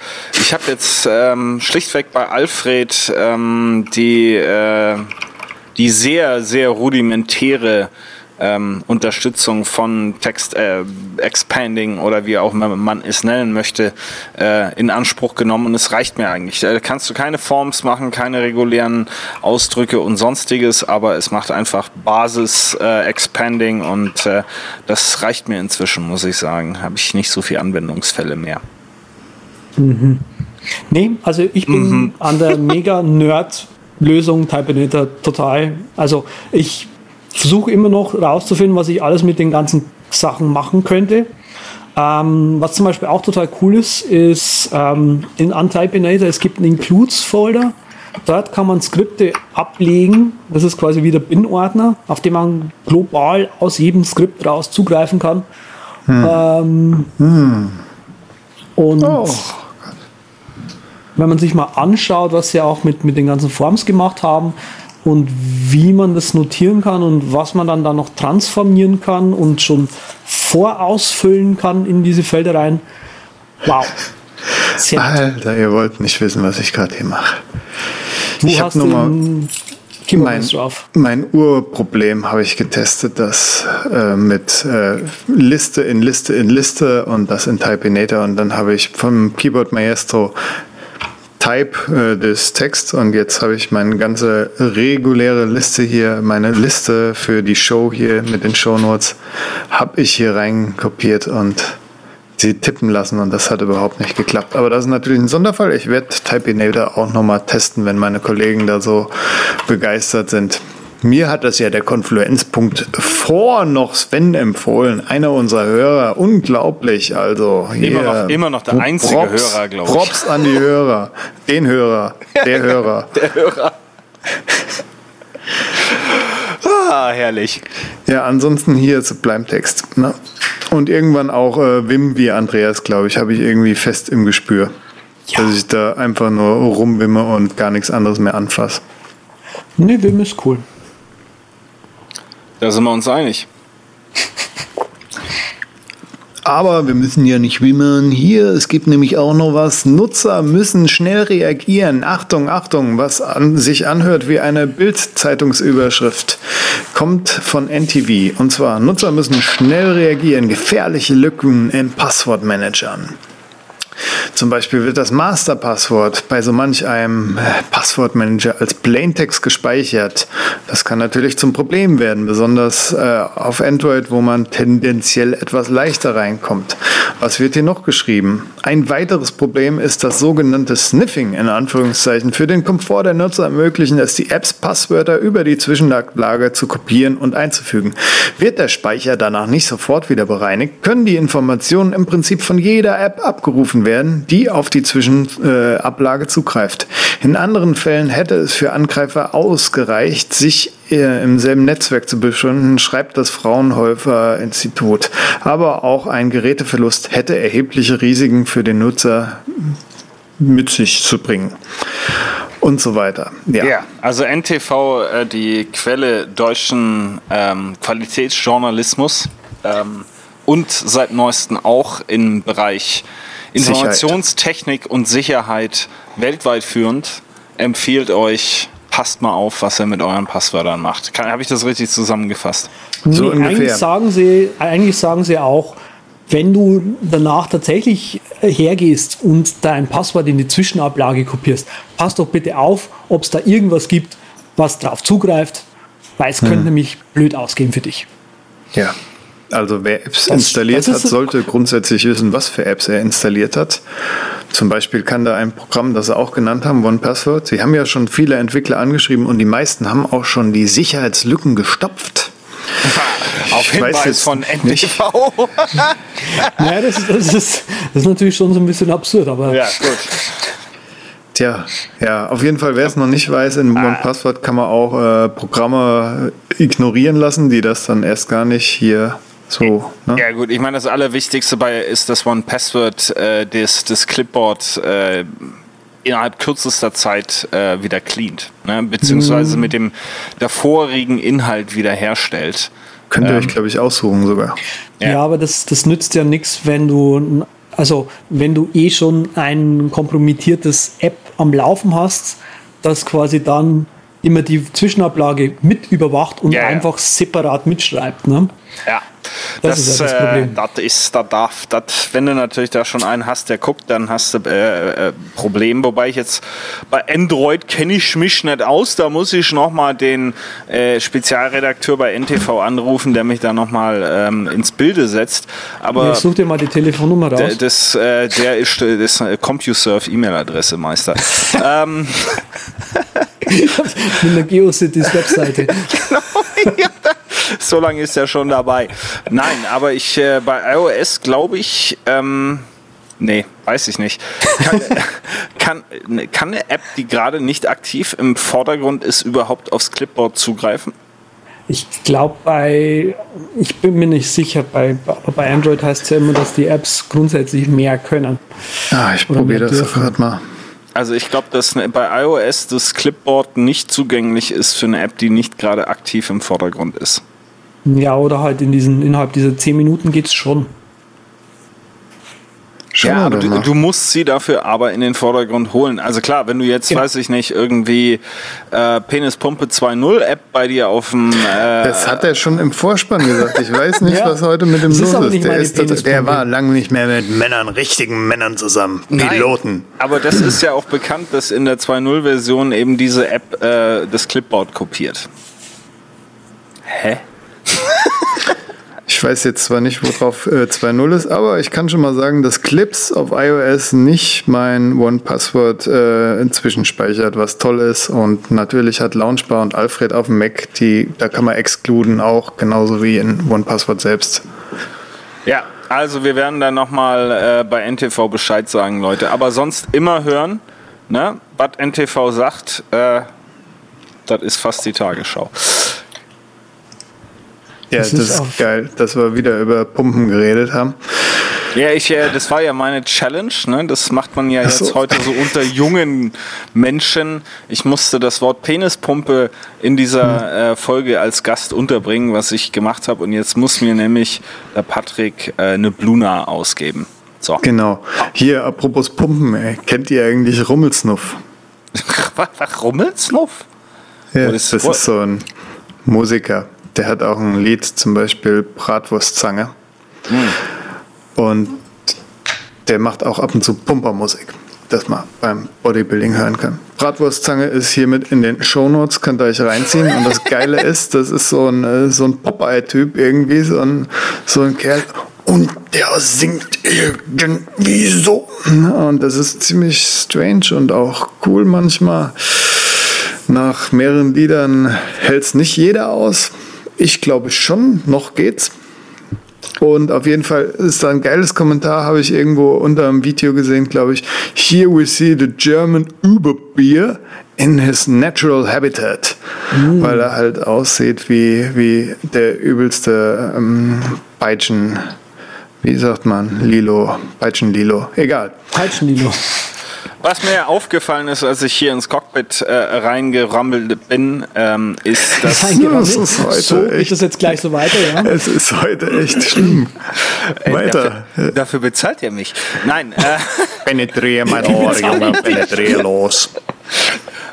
Ich habe jetzt ähm, schlichtweg bei Alfred ähm, die, äh, die sehr, sehr rudimentäre ähm, Unterstützung von Text äh, Expanding oder wie auch immer man es nennen möchte, äh, in Anspruch genommen und es reicht mir eigentlich. Da kannst du keine Forms machen, keine regulären Ausdrücke und sonstiges, aber es macht einfach Basis äh, Expanding und äh, das reicht mir inzwischen, muss ich sagen. Habe ich nicht so viel Anwendungsfälle mehr. Nee, also ich bin Mhm. an der Mega-Nerd-Lösung Typinator total. Also ich versuche immer noch rauszufinden, was ich alles mit den ganzen Sachen machen könnte. Ähm, was zum Beispiel auch total cool ist, ist ähm, in Untypinator, es gibt einen Includes-Folder. Dort kann man Skripte ablegen. Das ist quasi wie der Bin-Ordner, auf dem man global aus jedem Skript raus zugreifen kann. Ähm, Und Oh, wenn man sich mal anschaut, was sie auch mit, mit den ganzen Forms gemacht haben und wie man das notieren kann und was man dann da noch transformieren kann und schon vorausfüllen kann in diese Felder rein. Wow. Sehr. Alter, ihr wollt nicht wissen, was ich gerade hier mache. Du ich hab hast nur mal- den mein, mein Urproblem habe ich getestet, das äh, mit äh, Liste in Liste in Liste und das in Typeinator und dann habe ich vom Keyboard Maestro Type äh, des Texts und jetzt habe ich meine ganze reguläre Liste hier, meine Liste für die Show hier mit den Shownotes, habe ich hier reinkopiert und sie tippen lassen und das hat überhaupt nicht geklappt. Aber das ist natürlich ein Sonderfall. Ich werde Typeinator auch nochmal testen, wenn meine Kollegen da so begeistert sind. Mir hat das ja der Konfluenzpunkt vor noch Sven empfohlen, einer unserer Hörer. Unglaublich, also. Immer, noch, immer noch der einzige Props, Hörer, glaube ich. Props an die Hörer. Den Hörer. Der Hörer. der Hörer. ah, herrlich. Ja, ansonsten hier ist Bleibentext. Ne? Und irgendwann auch äh, Wim wie Andreas, glaube ich, habe ich irgendwie fest im Gespür. Ja. Dass ich da einfach nur rumwimme und gar nichts anderes mehr anfasse. Nee, Wim ist cool. Da sind wir uns einig. Aber wir müssen ja nicht wimmern. Hier, es gibt nämlich auch noch was. Nutzer müssen schnell reagieren. Achtung, Achtung, was an, sich anhört wie eine Bild-Zeitungsüberschrift, kommt von NTV. Und zwar, Nutzer müssen schnell reagieren. Gefährliche Lücken in Passwortmanagern. Zum Beispiel wird das Masterpasswort bei so manch einem äh, Passwortmanager als Plaintext gespeichert. Das kann natürlich zum Problem werden, besonders äh, auf Android, wo man tendenziell etwas leichter reinkommt. Was wird hier noch geschrieben? Ein weiteres Problem ist das sogenannte Sniffing in Anführungszeichen. Für den Komfort der Nutzer ermöglichen es die Apps, Passwörter über die Zwischenablage zu kopieren und einzufügen. Wird der Speicher danach nicht sofort wieder bereinigt, können die Informationen im Prinzip von jeder App abgerufen werden, die auf die Zwischenablage zugreift. In anderen Fällen hätte es für Angreifer ausgereicht, sich äh, im selben Netzwerk zu befinden, schreibt das Fraunhofer Institut. Aber auch ein Geräteverlust hätte erhebliche Risiken für den Nutzer mit sich zu bringen und so weiter. Ja, ja also NTV, äh, die Quelle deutschen ähm, Qualitätsjournalismus ähm, und seit neuestem auch im Bereich Informationstechnik und Sicherheit weltweit führend, empfiehlt euch, passt mal auf, was ihr mit euren Passwörtern macht. Habe ich das richtig zusammengefasst? So nee, eigentlich, sagen sie, eigentlich sagen sie auch, wenn du danach tatsächlich hergehst und dein Passwort in die Zwischenablage kopierst, pass doch bitte auf, ob es da irgendwas gibt, was darauf zugreift, weil es hm. könnte nämlich blöd ausgehen für dich. Ja, also wer Apps installiert hat, sollte grundsätzlich wissen, was für Apps er installiert hat. Zum Beispiel kann da ein Programm, das Sie auch genannt haben, OnePassword. Sie haben ja schon viele Entwickler angeschrieben und die meisten haben auch schon die Sicherheitslücken gestopft. Auf ich Hinweis weiß von NTV. naja, das, das, ist, das ist natürlich schon so ein bisschen absurd, aber. Ja, gut. Tja, ja, auf jeden Fall, wer es noch nicht weiß, in ah. OnePassword kann man auch äh, Programme ignorieren lassen, die das dann erst gar nicht hier so, ne? Ja gut, ich meine, das Allerwichtigste bei ist, dass One Password äh, das, das Clipboard äh, innerhalb kürzester Zeit äh, wieder cleant, ne? beziehungsweise mhm. mit dem davorigen Inhalt wiederherstellt. Könnt ihr ähm, euch, glaube ich, aussuchen sogar. Ja, ja aber das, das nützt ja nichts, wenn du, also wenn du eh schon ein kompromittiertes App am Laufen hast, das quasi dann immer die Zwischenablage mit überwacht und ja, einfach separat mitschreibt. Ne? Ja. Das, das, ist ja das Problem. Äh, das ist, da darf, das, wenn du natürlich da schon einen hast, der guckt, dann hast du äh, äh, Problem. Wobei ich jetzt bei Android kenne ich mich nicht aus. Da muss ich nochmal den äh, Spezialredakteur bei NTV anrufen, der mich da nochmal ähm, ins Bilde setzt. Aber ich such dir mal die Telefonnummer raus. Das, äh, der ist das ist CompuServe E-Mail-Adresse, Meister. ähm. Mit einer GeoCities Webseite. genau, ja so lange ist er schon dabei. Nein, aber ich äh, bei iOS glaube ich, ähm, nee, weiß ich nicht. Kann, kann, kann eine App, die gerade nicht aktiv im Vordergrund ist, überhaupt aufs Clipboard zugreifen? Ich glaube bei, ich bin mir nicht sicher, bei, bei Android heißt es ja immer, dass die Apps grundsätzlich mehr können. Ah, ich probiere das sofort mal. Also ich glaube, dass bei iOS das Clipboard nicht zugänglich ist für eine App, die nicht gerade aktiv im Vordergrund ist. Ja, oder halt in diesen, innerhalb dieser 10 Minuten geht es schon. Schauen Ja, aber du, du musst sie dafür aber in den Vordergrund holen. Also klar, wenn du jetzt, Genau. weiß ich nicht, irgendwie äh, Penispumpe 2.0 App bei dir auf dem äh, Das hat er schon im Vorspann gesagt. Ich weiß nicht, Ja. was heute mit dem Das ist los ist. nicht Der, ist der, war lange nicht mehr mit Männern, richtigen Männern zusammen. Nein, Piloten. Aber das ist ja auch bekannt, dass in der 2.0-Version eben diese App äh, das Clipboard kopiert. Hä? Ich weiß jetzt zwar nicht, worauf äh, 2.0 ist, aber ich kann schon mal sagen, dass Clips auf iOS nicht mein One-Password äh, inzwischen speichert, was toll ist. Und natürlich hat Launchbar und Alfred auf dem Mac, die, da kann man exkluden auch, genauso wie in One-Password selbst. Ja, also wir werden dann nochmal äh, bei NTV Bescheid sagen, Leute. Aber sonst immer hören, ne? was NTV sagt, äh, das ist fast die Tagesschau. Ja, Das das, ist ist auf- geil, dass wir wieder über Pumpen geredet haben. Ja, ich, äh, das war ja meine Challenge, ne? Das macht man ja so. jetzt heute so unter jungen Menschen. Ich musste das Wort Penispumpe in dieser äh, Folge als Gast unterbringen, was ich gemacht habe. Und jetzt muss mir nämlich der Patrick äh, eine Bluna ausgeben. So. Genau. Hier, apropos Pumpen, ey. kennt ihr eigentlich Rummelsnuff? was, was Rummelsnuff? Ja, das is- ist so ein Musiker. Der hat auch ein Lied, zum Beispiel Bratwurstzange. Und der macht auch ab und zu Pumpermusik, das man beim Bodybuilding hören kann. Bratwurstzange ist hiermit in den Shownotes, könnt ihr euch reinziehen. Und das Geile ist, das ist so ein, äh, so ein Popeye-Typ irgendwie, so ein, so ein Kerl. Und der singt irgendwie so. Und das ist ziemlich strange und auch cool manchmal. Nach mehreren Liedern hält es nicht jeder aus. Ich glaube schon, noch geht's. Und auf jeden Fall ist da ein geiles Kommentar, habe ich irgendwo unter einem Video gesehen, glaube ich. Here we see the German Überbier in his natural habitat. Weil er halt aussieht wie, wie der übelste ähm, Peitschen, wie sagt man, Lilo, Peitschen-Lilo. Egal. Peitschenlilo. Was mir aufgefallen ist, als ich hier ins Cockpit äh, reingerammelt bin, ähm, ist, dass. Das ist heute So geht echt- das jetzt gleich so weiter, ja? Es ist heute echt schlimm. Ey, Weiter. Dafür, dafür bezahlt ihr mich. Nein, äh, Penetrier mein Ohr, Junge, penetrier los.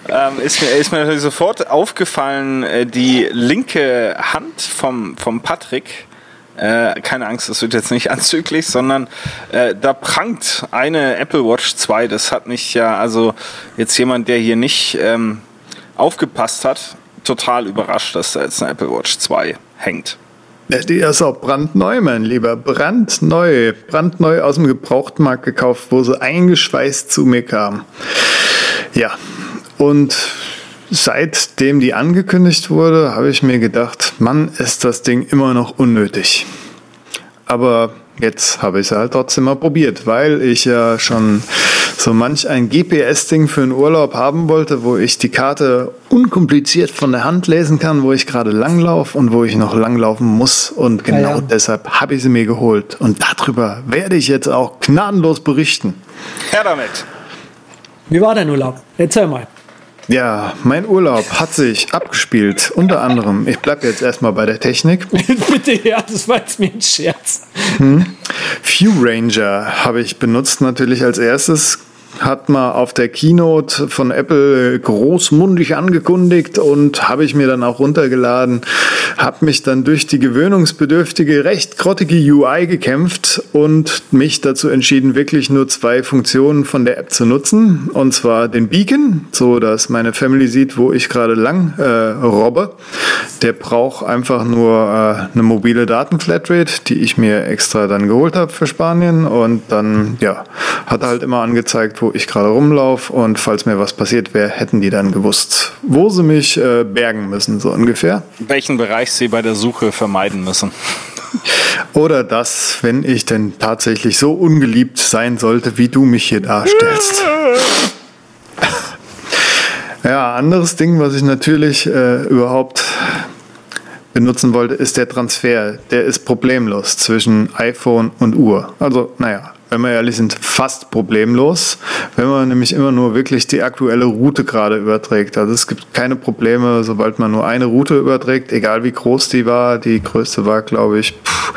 ähm, ist, mir, ist mir natürlich sofort aufgefallen, äh, die linke Hand vom, vom Patrick. Äh, keine Angst, das wird jetzt nicht anzüglich, sondern äh, da prangt eine Apple Watch 2. Das hat mich ja, also jetzt jemand, der hier nicht ähm, aufgepasst hat, total überrascht, dass da jetzt eine Apple Watch 2 hängt. Die ist auch brandneu, mein Lieber. Brandneu. Brandneu aus dem Gebrauchtmarkt gekauft, wo sie eingeschweißt zu mir kam. Ja, und seitdem die angekündigt wurde, habe ich mir gedacht, Mann, ist das Ding immer noch unnötig. Aber jetzt habe ich es halt trotzdem mal probiert, weil ich ja schon so manch ein GPS-Ding für einen Urlaub haben wollte, wo ich die Karte unkompliziert von der Hand lesen kann, wo ich gerade langlaufe und wo ich noch langlaufen muss. Und genau ja. deshalb habe ich sie mir geholt. Und darüber werde ich jetzt auch gnadenlos berichten. Her damit! Wie war dein Urlaub? Erzähl mal. Ja, mein Urlaub hat sich abgespielt. Unter anderem, ich bleibe jetzt erstmal bei der Technik. Bitte, ja, das war jetzt mir ein Scherz. View Ranger habe ich benutzt natürlich als erstes. Hat mal auf der Keynote von Apple großmundig angekündigt und habe ich mir dann auch runtergeladen. Habe mich dann durch die gewöhnungsbedürftige, recht grottige UI gekämpft und mich dazu entschieden, wirklich nur zwei Funktionen von der App zu nutzen. Und zwar den Beacon, so dass meine Family sieht, wo ich gerade lang äh, robbe. Der braucht einfach nur äh, eine mobile Datenflatrate, die ich mir extra dann geholt habe für Spanien. Und dann, ja, hat halt immer angezeigt, wo ich gerade rumlaufe. Und falls mir was passiert wäre, hätten die dann gewusst, wo sie mich äh, bergen müssen, so ungefähr. Welchen Bereich Sie bei der Suche vermeiden müssen. Oder das, wenn ich denn tatsächlich so ungeliebt sein sollte, wie du mich hier darstellst. Ja, anderes Ding, was ich natürlich äh, überhaupt benutzen wollte, ist der Transfer. Der ist problemlos zwischen iPhone und Uhr. Also, naja, wenn wir ehrlich sind, fast problemlos, wenn man nämlich immer nur wirklich die aktuelle Route gerade überträgt. Also es gibt keine Probleme, sobald man nur eine Route überträgt, egal wie groß die war. Die größte war, glaube ich, pff,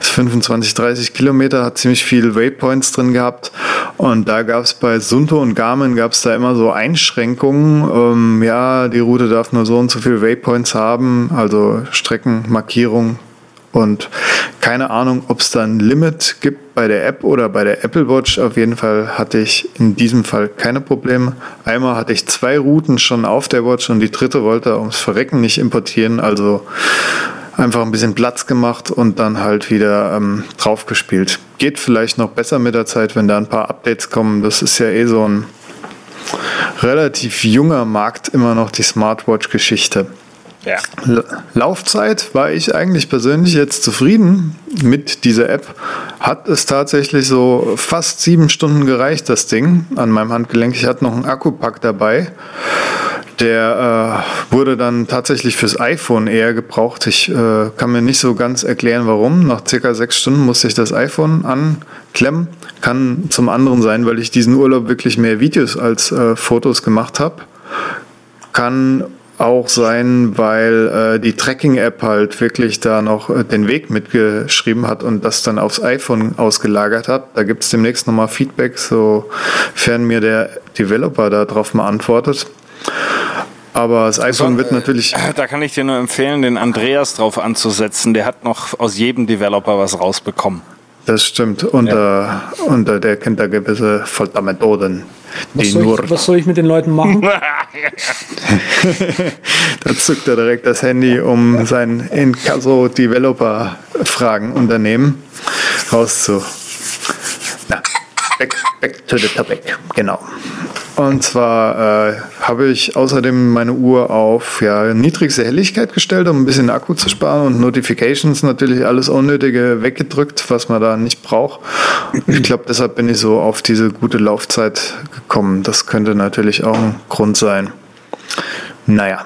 25, 30 Kilometer, hat ziemlich viele Waypoints drin gehabt. Und da gab es bei Sunto und Garmin gab es da immer so Einschränkungen. Ähm, ja, die Route darf nur so und so viele Waypoints haben, also Streckenmarkierung. Und keine Ahnung, ob es da ein Limit gibt bei der App oder bei der Apple Watch. Auf jeden Fall hatte ich in diesem Fall keine Probleme. Einmal hatte ich zwei Routen schon auf der Watch und die dritte wollte ums Verrecken nicht importieren. Also einfach ein bisschen Platz gemacht und dann halt wieder ähm, draufgespielt. Geht vielleicht noch besser mit der Zeit, wenn da ein paar Updates kommen. Das ist ja eh so ein relativ junger Markt immer noch die Smartwatch-Geschichte. Ja. Laufzeit war ich eigentlich persönlich jetzt zufrieden mit dieser App. Hat es tatsächlich so fast sieben Stunden gereicht, das Ding an meinem Handgelenk. Ich hatte noch einen Akkupack dabei. Der äh, wurde dann tatsächlich fürs iPhone eher gebraucht. Ich äh, kann mir nicht so ganz erklären, warum. Nach circa sechs Stunden musste ich das iPhone anklemmen. Kann zum anderen sein, weil ich diesen Urlaub wirklich mehr Videos als äh, Fotos gemacht habe. Kann auch sein, weil äh, die Tracking-App halt wirklich da noch äh, den Weg mitgeschrieben hat und das dann aufs iPhone ausgelagert hat. Da gibt es demnächst nochmal Feedback, sofern mir der Developer darauf mal antwortet. Aber das iPhone so, wird natürlich. Äh, da kann ich dir nur empfehlen, den Andreas drauf anzusetzen. Der hat noch aus jedem Developer was rausbekommen. Das stimmt. Und, ja. äh, und äh, der kennt da gewisse Foltermethoden. Was soll, ich, was soll ich mit den Leuten machen? da zückt er direkt das Handy, um sein Inkasso-Developer-Fragen-Unternehmen rauszu. Na, back, back to the topic. Genau. Und zwar äh, habe ich außerdem meine Uhr auf ja, niedrigste Helligkeit gestellt, um ein bisschen Akku zu sparen und Notifications natürlich alles Unnötige weggedrückt, was man da nicht braucht. Ich glaube, deshalb bin ich so auf diese gute Laufzeit gekommen. Das könnte natürlich auch ein Grund sein. Naja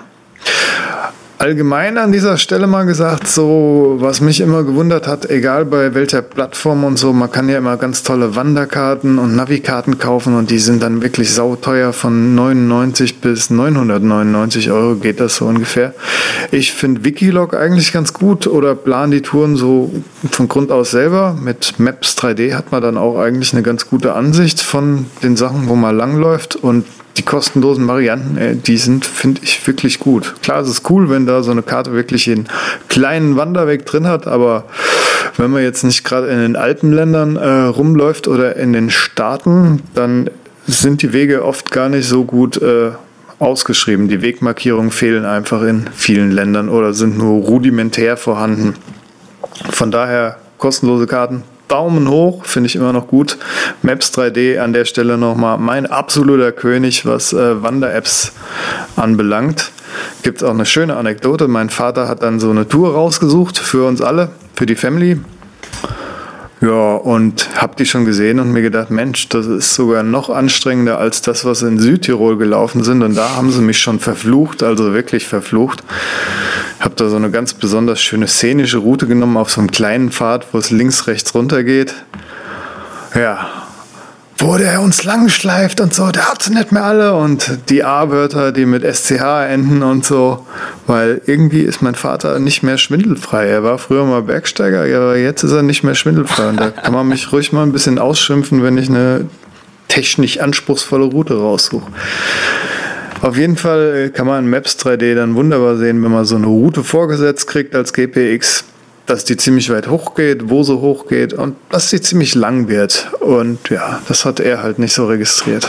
allgemein an dieser Stelle mal gesagt, so was mich immer gewundert hat, egal bei welcher Plattform und so, man kann ja immer ganz tolle Wanderkarten und Navikarten kaufen und die sind dann wirklich sauteuer von 99 bis 999 Euro geht das so ungefähr. Ich finde Wikilog eigentlich ganz gut oder plan die Touren so von Grund aus selber. Mit Maps 3D hat man dann auch eigentlich eine ganz gute Ansicht von den Sachen, wo man langläuft und die kostenlosen Varianten, äh, die sind, finde ich, wirklich gut. Klar, es ist cool, wenn da so eine Karte wirklich einen kleinen Wanderweg drin hat, aber wenn man jetzt nicht gerade in den Alpenländern äh, rumläuft oder in den Staaten, dann sind die Wege oft gar nicht so gut äh, ausgeschrieben. Die Wegmarkierungen fehlen einfach in vielen Ländern oder sind nur rudimentär vorhanden. Von daher kostenlose Karten Daumen hoch, finde ich immer noch gut. Maps 3D an der Stelle nochmal mein absoluter König, was äh, Wander-Apps anbelangt. Gibt es auch eine schöne Anekdote. Mein Vater hat dann so eine Tour rausgesucht für uns alle, für die Family. Ja, und hab die schon gesehen und mir gedacht, Mensch, das ist sogar noch anstrengender als das, was in Südtirol gelaufen sind. Und da haben sie mich schon verflucht, also wirklich verflucht. Hab da so eine ganz besonders schöne szenische Route genommen auf so einem kleinen Pfad, wo es links, rechts runter geht. Ja, wo der uns langschleift und so, der hat sie nicht mehr alle und die A-Wörter, die mit SCH enden und so, weil irgendwie ist mein Vater nicht mehr schwindelfrei. Er war früher mal Bergsteiger, aber jetzt ist er nicht mehr schwindelfrei und da kann man mich ruhig mal ein bisschen ausschimpfen, wenn ich eine technisch anspruchsvolle Route raussuche. Auf jeden Fall kann man in Maps 3D dann wunderbar sehen, wenn man so eine Route vorgesetzt kriegt als GPX dass die ziemlich weit hoch geht, wo sie hoch geht und dass sie ziemlich lang wird. Und ja, das hat er halt nicht so registriert.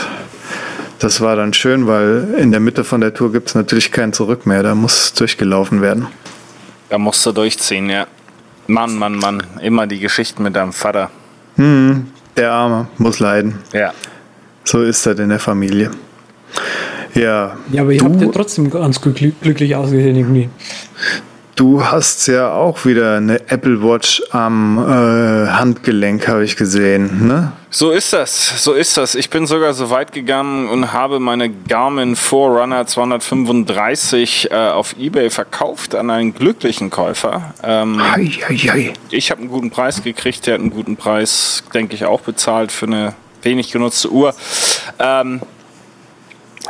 Das war dann schön, weil in der Mitte von der Tour gibt es natürlich kein Zurück mehr. Da muss durchgelaufen werden. Da musst du durchziehen, ja. Mann, Mann, Mann. Immer die Geschichten mit deinem Vater. Hm, der Arme muss leiden. Ja. So ist das in der Familie. Ja. Ja, aber ihr habt ja trotzdem ganz glücklich, glücklich ausgesehen irgendwie. Du hast ja auch wieder eine Apple Watch am äh, Handgelenk, habe ich gesehen, ne? So ist das, so ist das. Ich bin sogar so weit gegangen und habe meine Garmin Forerunner 235 äh, auf eBay verkauft an einen glücklichen Käufer. Ähm, hei, hei, hei. Ich habe einen guten Preis gekriegt, der hat einen guten Preis, denke ich, auch bezahlt für eine wenig genutzte Uhr. Ähm,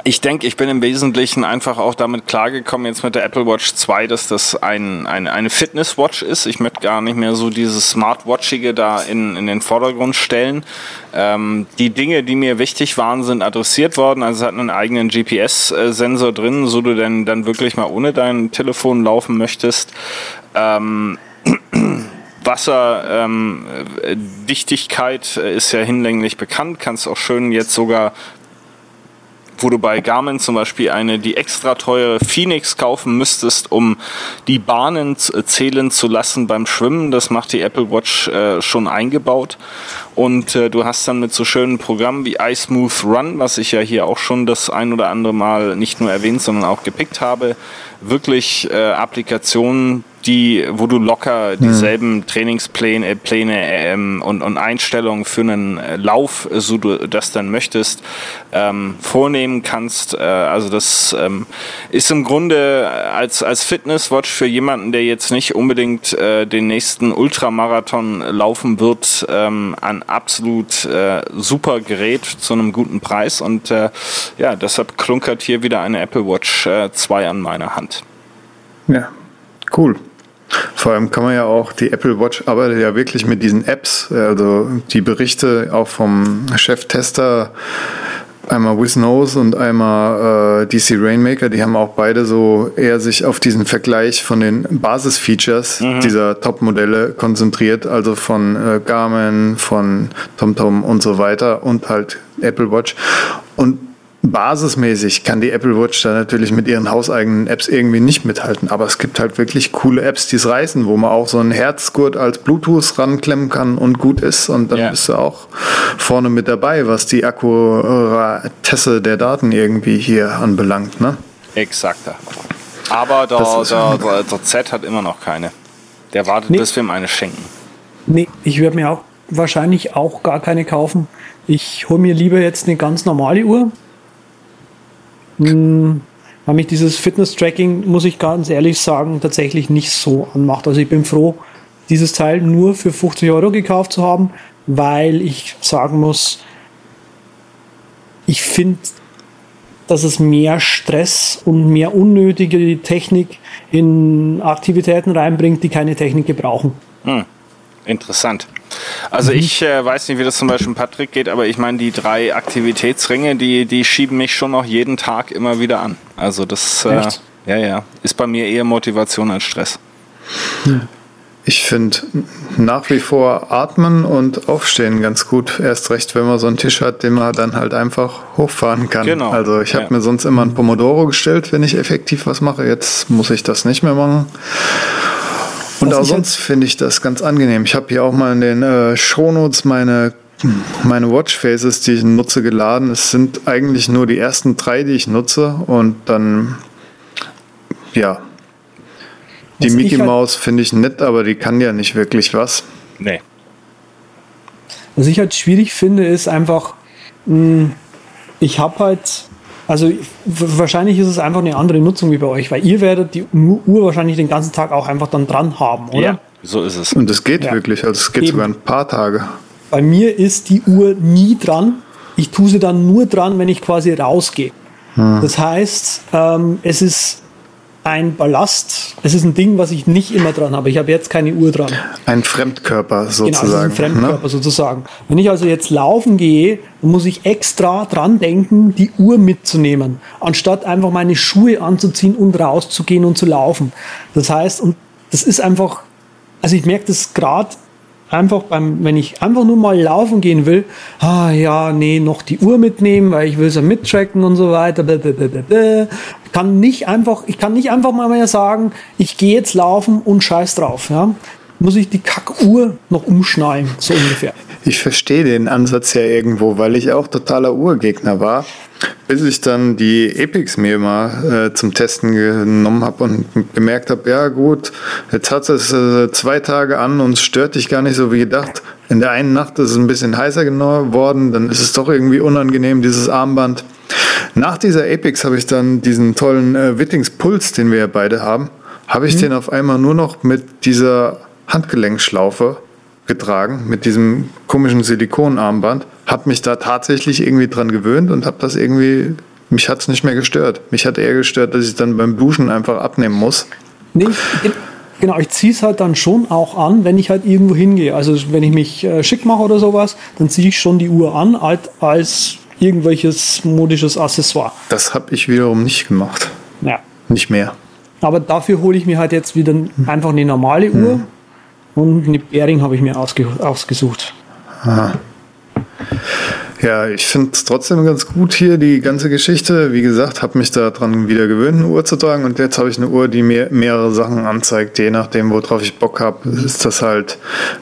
Ich denke, ich bin im Wesentlichen einfach auch damit klargekommen, jetzt mit der Apple Watch 2, dass das ein, ein, eine Fitness-Watch ist. Ich möchte gar nicht mehr so dieses Smartwatchige da in, in den Vordergrund stellen. Ähm, die Dinge, die mir wichtig waren, sind adressiert worden. Also es hat einen eigenen GPS-Sensor drin, so du denn dann wirklich mal ohne dein Telefon laufen möchtest. Ähm, Wasserdichtigkeit ähm, ist ja hinlänglich bekannt, kannst auch schön jetzt sogar wo du bei Garmin zum Beispiel eine, die extra teure Phoenix kaufen müsstest, um die Bahnen zählen zu lassen beim Schwimmen. Das macht die Apple Watch äh, schon eingebaut. Und äh, du hast dann mit so schönen Programmen wie iSmooth Run, was ich ja hier auch schon das ein oder andere Mal nicht nur erwähnt, sondern auch gepickt habe, wirklich äh, Applikationen, die, wo du locker hm. dieselben hm. Trainingspläne Pläne, ähm, und, und Einstellungen für einen äh, Lauf, äh, so du das dann möchtest, ähm, vornehmen kannst. Äh, also das ähm, ist im Grunde als, als Fitnesswatch für jemanden, der jetzt nicht unbedingt äh, den nächsten Ultramarathon laufen wird, ähm, ein absolut äh, super Gerät zu einem guten Preis. Und äh, ja, deshalb klunkert hier wieder eine Apple Watch äh, 2 an meiner Hand. Ja, cool. Vor allem kann man ja auch, die Apple Watch arbeitet ja wirklich mit diesen Apps, also die Berichte auch vom Cheftester, einmal WizNose und einmal äh, DC Rainmaker, die haben auch beide so eher sich auf diesen Vergleich von den Basisfeatures mhm. dieser Top-Modelle konzentriert, also von äh, Garmin, von TomTom und so weiter und halt Apple Watch. Und basismäßig kann die Apple Watch da natürlich mit ihren hauseigenen Apps irgendwie nicht mithalten. Aber es gibt halt wirklich coole Apps, die es reißen, wo man auch so einen Herzgurt als Bluetooth ranklemmen kann und gut ist. Und dann ja. bist du auch vorne mit dabei, was die Akkuratesse der Daten irgendwie hier anbelangt. Ne? Exakt. Aber der, der, der, der, Z hat immer noch keine. Der wartet, nee. bis wir ihm eine schenken. Nee, ich werde mir auch wahrscheinlich auch gar keine kaufen. Ich hole mir lieber jetzt eine ganz normale Uhr, hm, weil mich dieses Fitness-Tracking, muss ich ganz ehrlich sagen, tatsächlich nicht so anmacht. Also ich bin froh, dieses Teil nur für 50 Euro gekauft zu haben, weil ich sagen muss, ich finde, dass es mehr Stress und mehr unnötige Technik in Aktivitäten reinbringt, die keine Technik gebrauchen. Hm. Interessant. Also mhm. ich äh, weiß nicht, wie das zum Beispiel Patrick geht, aber ich meine, die drei Aktivitätsringe, die, die schieben mich schon noch jeden Tag immer wieder an. Also das äh, ja, ja, ist bei mir eher Motivation als Stress. Ich finde nach wie vor Atmen und Aufstehen ganz gut. Erst recht, wenn man so einen Tisch hat, den man dann halt einfach hochfahren kann. Genau. Also ich habe ja. mir sonst immer ein Pomodoro gestellt, wenn ich effektiv was mache. Jetzt muss ich das nicht mehr machen. Und auch sonst finde ich das ganz angenehm. Ich habe hier auch mal in den äh, Shownotes meine meine Watchfaces, die ich nutze, geladen. Es sind eigentlich nur die ersten drei, die ich nutze. Und dann, ja. Die was Mickey halt Maus finde ich nett, aber die kann ja nicht wirklich was. Nee. Was ich halt schwierig finde, ist einfach, mh, ich habe halt also wahrscheinlich ist es einfach eine andere Nutzung wie bei euch, weil ihr werdet die Uhr wahrscheinlich den ganzen Tag auch einfach dann dran haben, oder? Ja, so ist es. Und es geht ja. wirklich, also es geht Eben. sogar ein paar Tage. Bei mir ist die Uhr nie dran. Ich tue sie dann nur dran, wenn ich quasi rausgehe. Hm. Das heißt, ähm, es ist ein Ballast. Es ist ein Ding, was ich nicht immer dran habe. Ich habe jetzt keine Uhr dran. Ein Fremdkörper sozusagen. Genau, also ein Fremdkörper ne? sozusagen. Wenn ich also jetzt laufen gehe, dann muss ich extra dran denken, die Uhr mitzunehmen, anstatt einfach meine Schuhe anzuziehen und rauszugehen und zu laufen. Das heißt, und das ist einfach, also ich merke das gerade einfach beim, wenn ich einfach nur mal laufen gehen will, ah ja, nee, noch die Uhr mitnehmen, weil ich will sie mittracken und so weiter. Blablabla. Kann nicht einfach, ich kann nicht einfach mal mehr sagen, ich gehe jetzt laufen und scheiß drauf. Ja? Muss ich die Kackuhr noch umschnallen, so ungefähr. Ich verstehe den Ansatz ja irgendwo, weil ich auch totaler Uhrgegner war. Bis ich dann die Epics mir mal äh, zum Testen genommen habe und gemerkt habe, ja gut, jetzt hat es äh, zwei Tage an und es stört dich gar nicht so wie gedacht. In der einen Nacht ist es ein bisschen heißer geworden, dann ist es doch irgendwie unangenehm, dieses Armband. Nach dieser Apex habe ich dann diesen tollen äh, Wittings Puls, den wir ja beide haben, habe ich mhm. den auf einmal nur noch mit dieser Handgelenkschlaufe getragen, mit diesem komischen Silikonarmband habe mich da tatsächlich irgendwie dran gewöhnt und habe das irgendwie mich hat es nicht mehr gestört. Mich hat eher gestört, dass ich dann beim Duschen einfach abnehmen muss. Nee, ich, genau, ich ziehe es halt dann schon auch an, wenn ich halt irgendwo hingehe. Also wenn ich mich äh, schick mache oder sowas, dann ziehe ich schon die Uhr an halt als irgendwelches modisches Accessoire. Das habe ich wiederum nicht gemacht. Ja. Nicht mehr. Aber dafür hole ich mir halt jetzt wieder einfach eine normale Uhr und eine Bering habe ich mir ausge ausgesucht. Aha. Ja, ich finde es trotzdem ganz gut hier, die ganze Geschichte. Wie gesagt, habe mich daran wieder gewöhnt, eine Uhr zu tragen. Und jetzt habe ich eine Uhr, die mir mehrere Sachen anzeigt. Je nachdem, worauf ich Bock habe, ist das halt,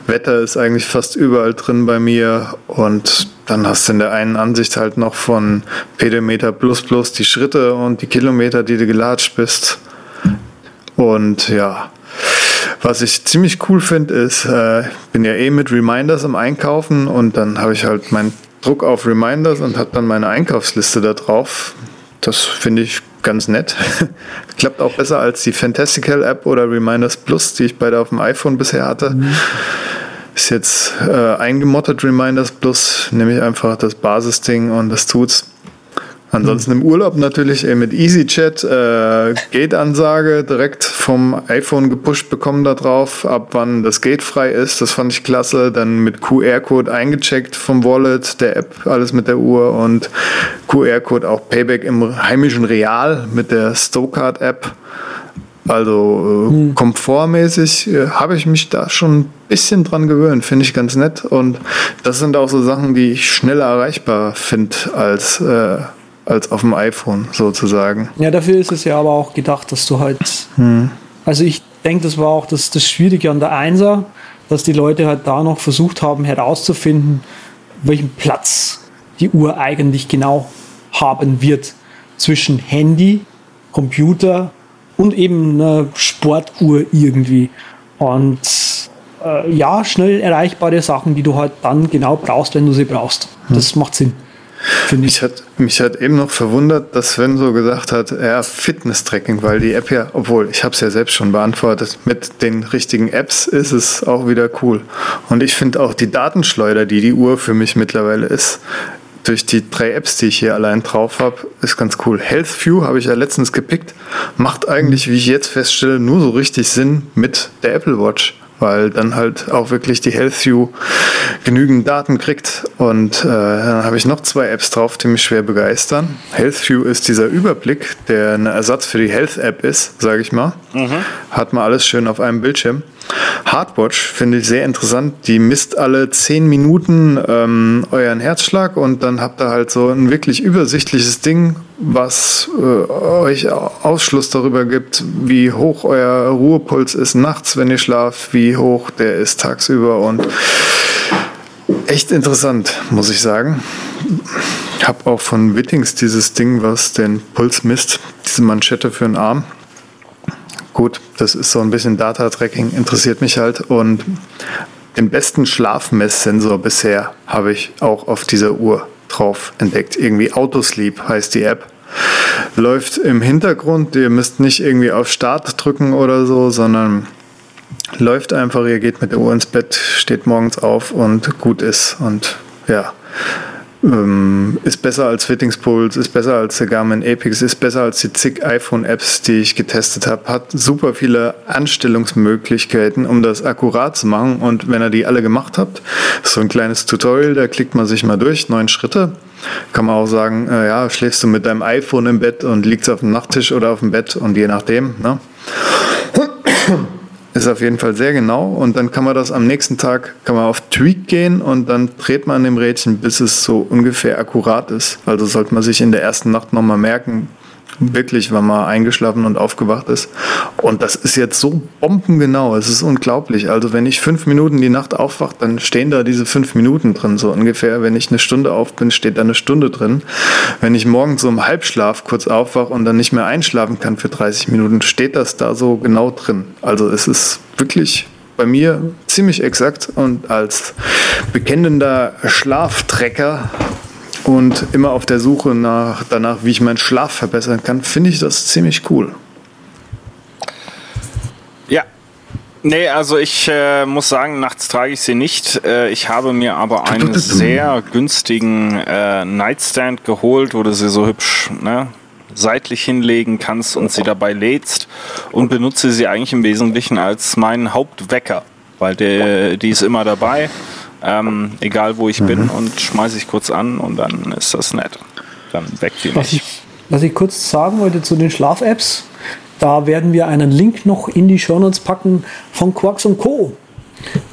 Wetter ist eigentlich fast überall drin bei mir. Und dann hast du in der einen Ansicht halt noch von Pedometer plus plus die Schritte und die Kilometer, die du gelatscht bist. Und ja, was ich ziemlich cool finde, ist, äh, ich bin ja eh mit Reminders im Einkaufen und dann habe ich halt meinen Druck auf Reminders und habe dann meine Einkaufsliste da drauf. Das finde ich ganz nett. Klappt auch besser als die Fantastical App oder Reminders Plus, die ich beide auf dem iPhone bisher hatte. Mhm. Ist jetzt äh, eingemottet Reminders Plus, nehme ich einfach das Basisding und das tut's. Ansonsten im Urlaub natürlich mit EasyChat, äh, Gate-Ansage direkt vom iPhone gepusht bekommen da drauf, ab wann das Gate frei ist. Das fand ich klasse. Dann mit QR-Code eingecheckt vom Wallet, der App, alles mit der Uhr und QR-Code auch Payback im heimischen Real mit der Stokart-App. Also äh, hm. komfortmäßig äh, habe ich mich da schon ein bisschen dran gewöhnt, finde ich ganz nett. Und das sind auch so Sachen, die ich schneller erreichbar finde als äh, als auf dem iPhone sozusagen. Ja, dafür ist es ja aber auch gedacht, dass du halt. Hm. Also ich denke, das war auch das, das Schwierige an der Einser, dass die Leute halt da noch versucht haben herauszufinden, welchen Platz die Uhr eigentlich genau haben wird zwischen Handy, Computer und eben einer Sportuhr irgendwie. Und äh, ja, schnell erreichbare Sachen, die du halt dann genau brauchst, wenn du sie brauchst. Das hm. macht Sinn. Mich hat, mich hat eben noch verwundert, dass Sven so gesagt hat, ja, Fitness-Tracking, weil die App ja, obwohl ich habe es ja selbst schon beantwortet, mit den richtigen Apps ist es auch wieder cool. Und ich finde auch die Datenschleuder, die die Uhr für mich mittlerweile ist, durch die drei Apps, die ich hier allein drauf habe, ist ganz cool. Health View habe ich ja letztens gepickt, macht eigentlich, wie ich jetzt feststelle, nur so richtig Sinn mit der Apple Watch weil dann halt auch wirklich die HealthView genügend Daten kriegt. Und äh, dann habe ich noch zwei Apps drauf, die mich schwer begeistern. HealthView ist dieser Überblick, der ein Ersatz für die Health App ist, sage ich mal. Mhm. Hat man alles schön auf einem Bildschirm. Hardwatch finde ich sehr interessant. Die misst alle 10 Minuten ähm, euren Herzschlag und dann habt ihr halt so ein wirklich übersichtliches Ding, was äh, euch Ausschluss darüber gibt, wie hoch euer Ruhepuls ist nachts, wenn ihr schlaft, wie hoch der ist tagsüber und echt interessant, muss ich sagen. Habe auch von Wittings dieses Ding, was den Puls misst, diese Manschette für den Arm gut, das ist so ein bisschen Data-Tracking, interessiert mich halt. Und den besten Schlafmesssensor bisher habe ich auch auf dieser Uhr drauf entdeckt. Irgendwie Autosleep heißt die App. Läuft im Hintergrund, ihr müsst nicht irgendwie auf Start drücken oder so, sondern läuft einfach, ihr geht mit der Uhr ins Bett, steht morgens auf und gut ist. Und ja, ähm, ist besser als Fittings ist besser als der Garmin Apex, ist besser als die zig iPhone-Apps, die ich getestet habe, hat super viele Anstellungsmöglichkeiten, um das akkurat zu machen. Und wenn ihr die alle gemacht habt, ist so ein kleines Tutorial, da klickt man sich mal durch, neun Schritte. Kann man auch sagen, äh, ja, schläfst du mit deinem iPhone im Bett und liegst auf dem Nachttisch oder auf dem Bett und je nachdem. Ne? Ist auf jeden Fall sehr genau und dann kann man das am nächsten Tag, kann man auf Tweak gehen und dann dreht man an dem Rädchen, bis es so ungefähr akkurat ist. Also sollte man sich in der ersten Nacht nochmal merken, Wirklich, wenn man eingeschlafen und aufgewacht ist. Und das ist jetzt so bombengenau. Es ist unglaublich. Also wenn ich fünf Minuten die Nacht aufwache, dann stehen da diese fünf Minuten drin, so ungefähr. Wenn ich eine Stunde auf bin, steht da eine Stunde drin. Wenn ich morgens so im Halbschlaf kurz aufwache und dann nicht mehr einschlafen kann für 30 Minuten, steht das da so genau drin. Also es ist wirklich bei mir ziemlich exakt und als bekennender Schlaftrecker und immer auf der Suche nach, danach, wie ich meinen Schlaf verbessern kann, finde ich das ziemlich cool. Ja, Nee, also ich äh, muss sagen, nachts trage ich sie nicht. Äh, ich habe mir aber einen sehr günstigen äh, Nightstand geholt, wo du sie so hübsch ne, seitlich hinlegen kannst und sie dabei lädst und benutze sie eigentlich im Wesentlichen als meinen Hauptwecker, weil der, die ist immer dabei, ähm, egal wo ich mhm. bin und schmeiße ich kurz an und dann ist das nett. Dann weckt die. Was ich, was ich kurz sagen wollte zu den Schlaf-Apps, da werden wir einen Link noch in die Shownotes packen von Quarks und Co.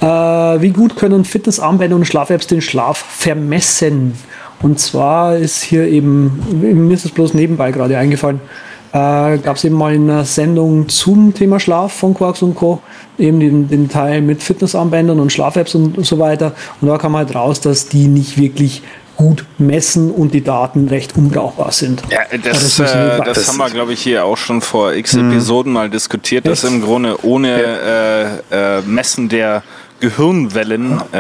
Äh, wie gut können Fitnessarmbänder und Schlaf-Apps den Schlaf vermessen? Und zwar ist hier eben, mir ist es bloß nebenbei gerade eingefallen, äh, gab es eben mal eine Sendung zum Thema Schlaf von Quarks und Co. Eben den, den Teil mit Fitnessarmbändern und Schlaf-Apps und, und so weiter. Und da kam halt raus, dass die nicht wirklich gut messen und die Daten recht unbrauchbar sind. Ja, das, das, äh, das haben wir, glaube ich, hier auch schon vor x hm. Episoden mal diskutiert, dass im Grunde ohne äh, äh, Messen der Gehirnwellen äh,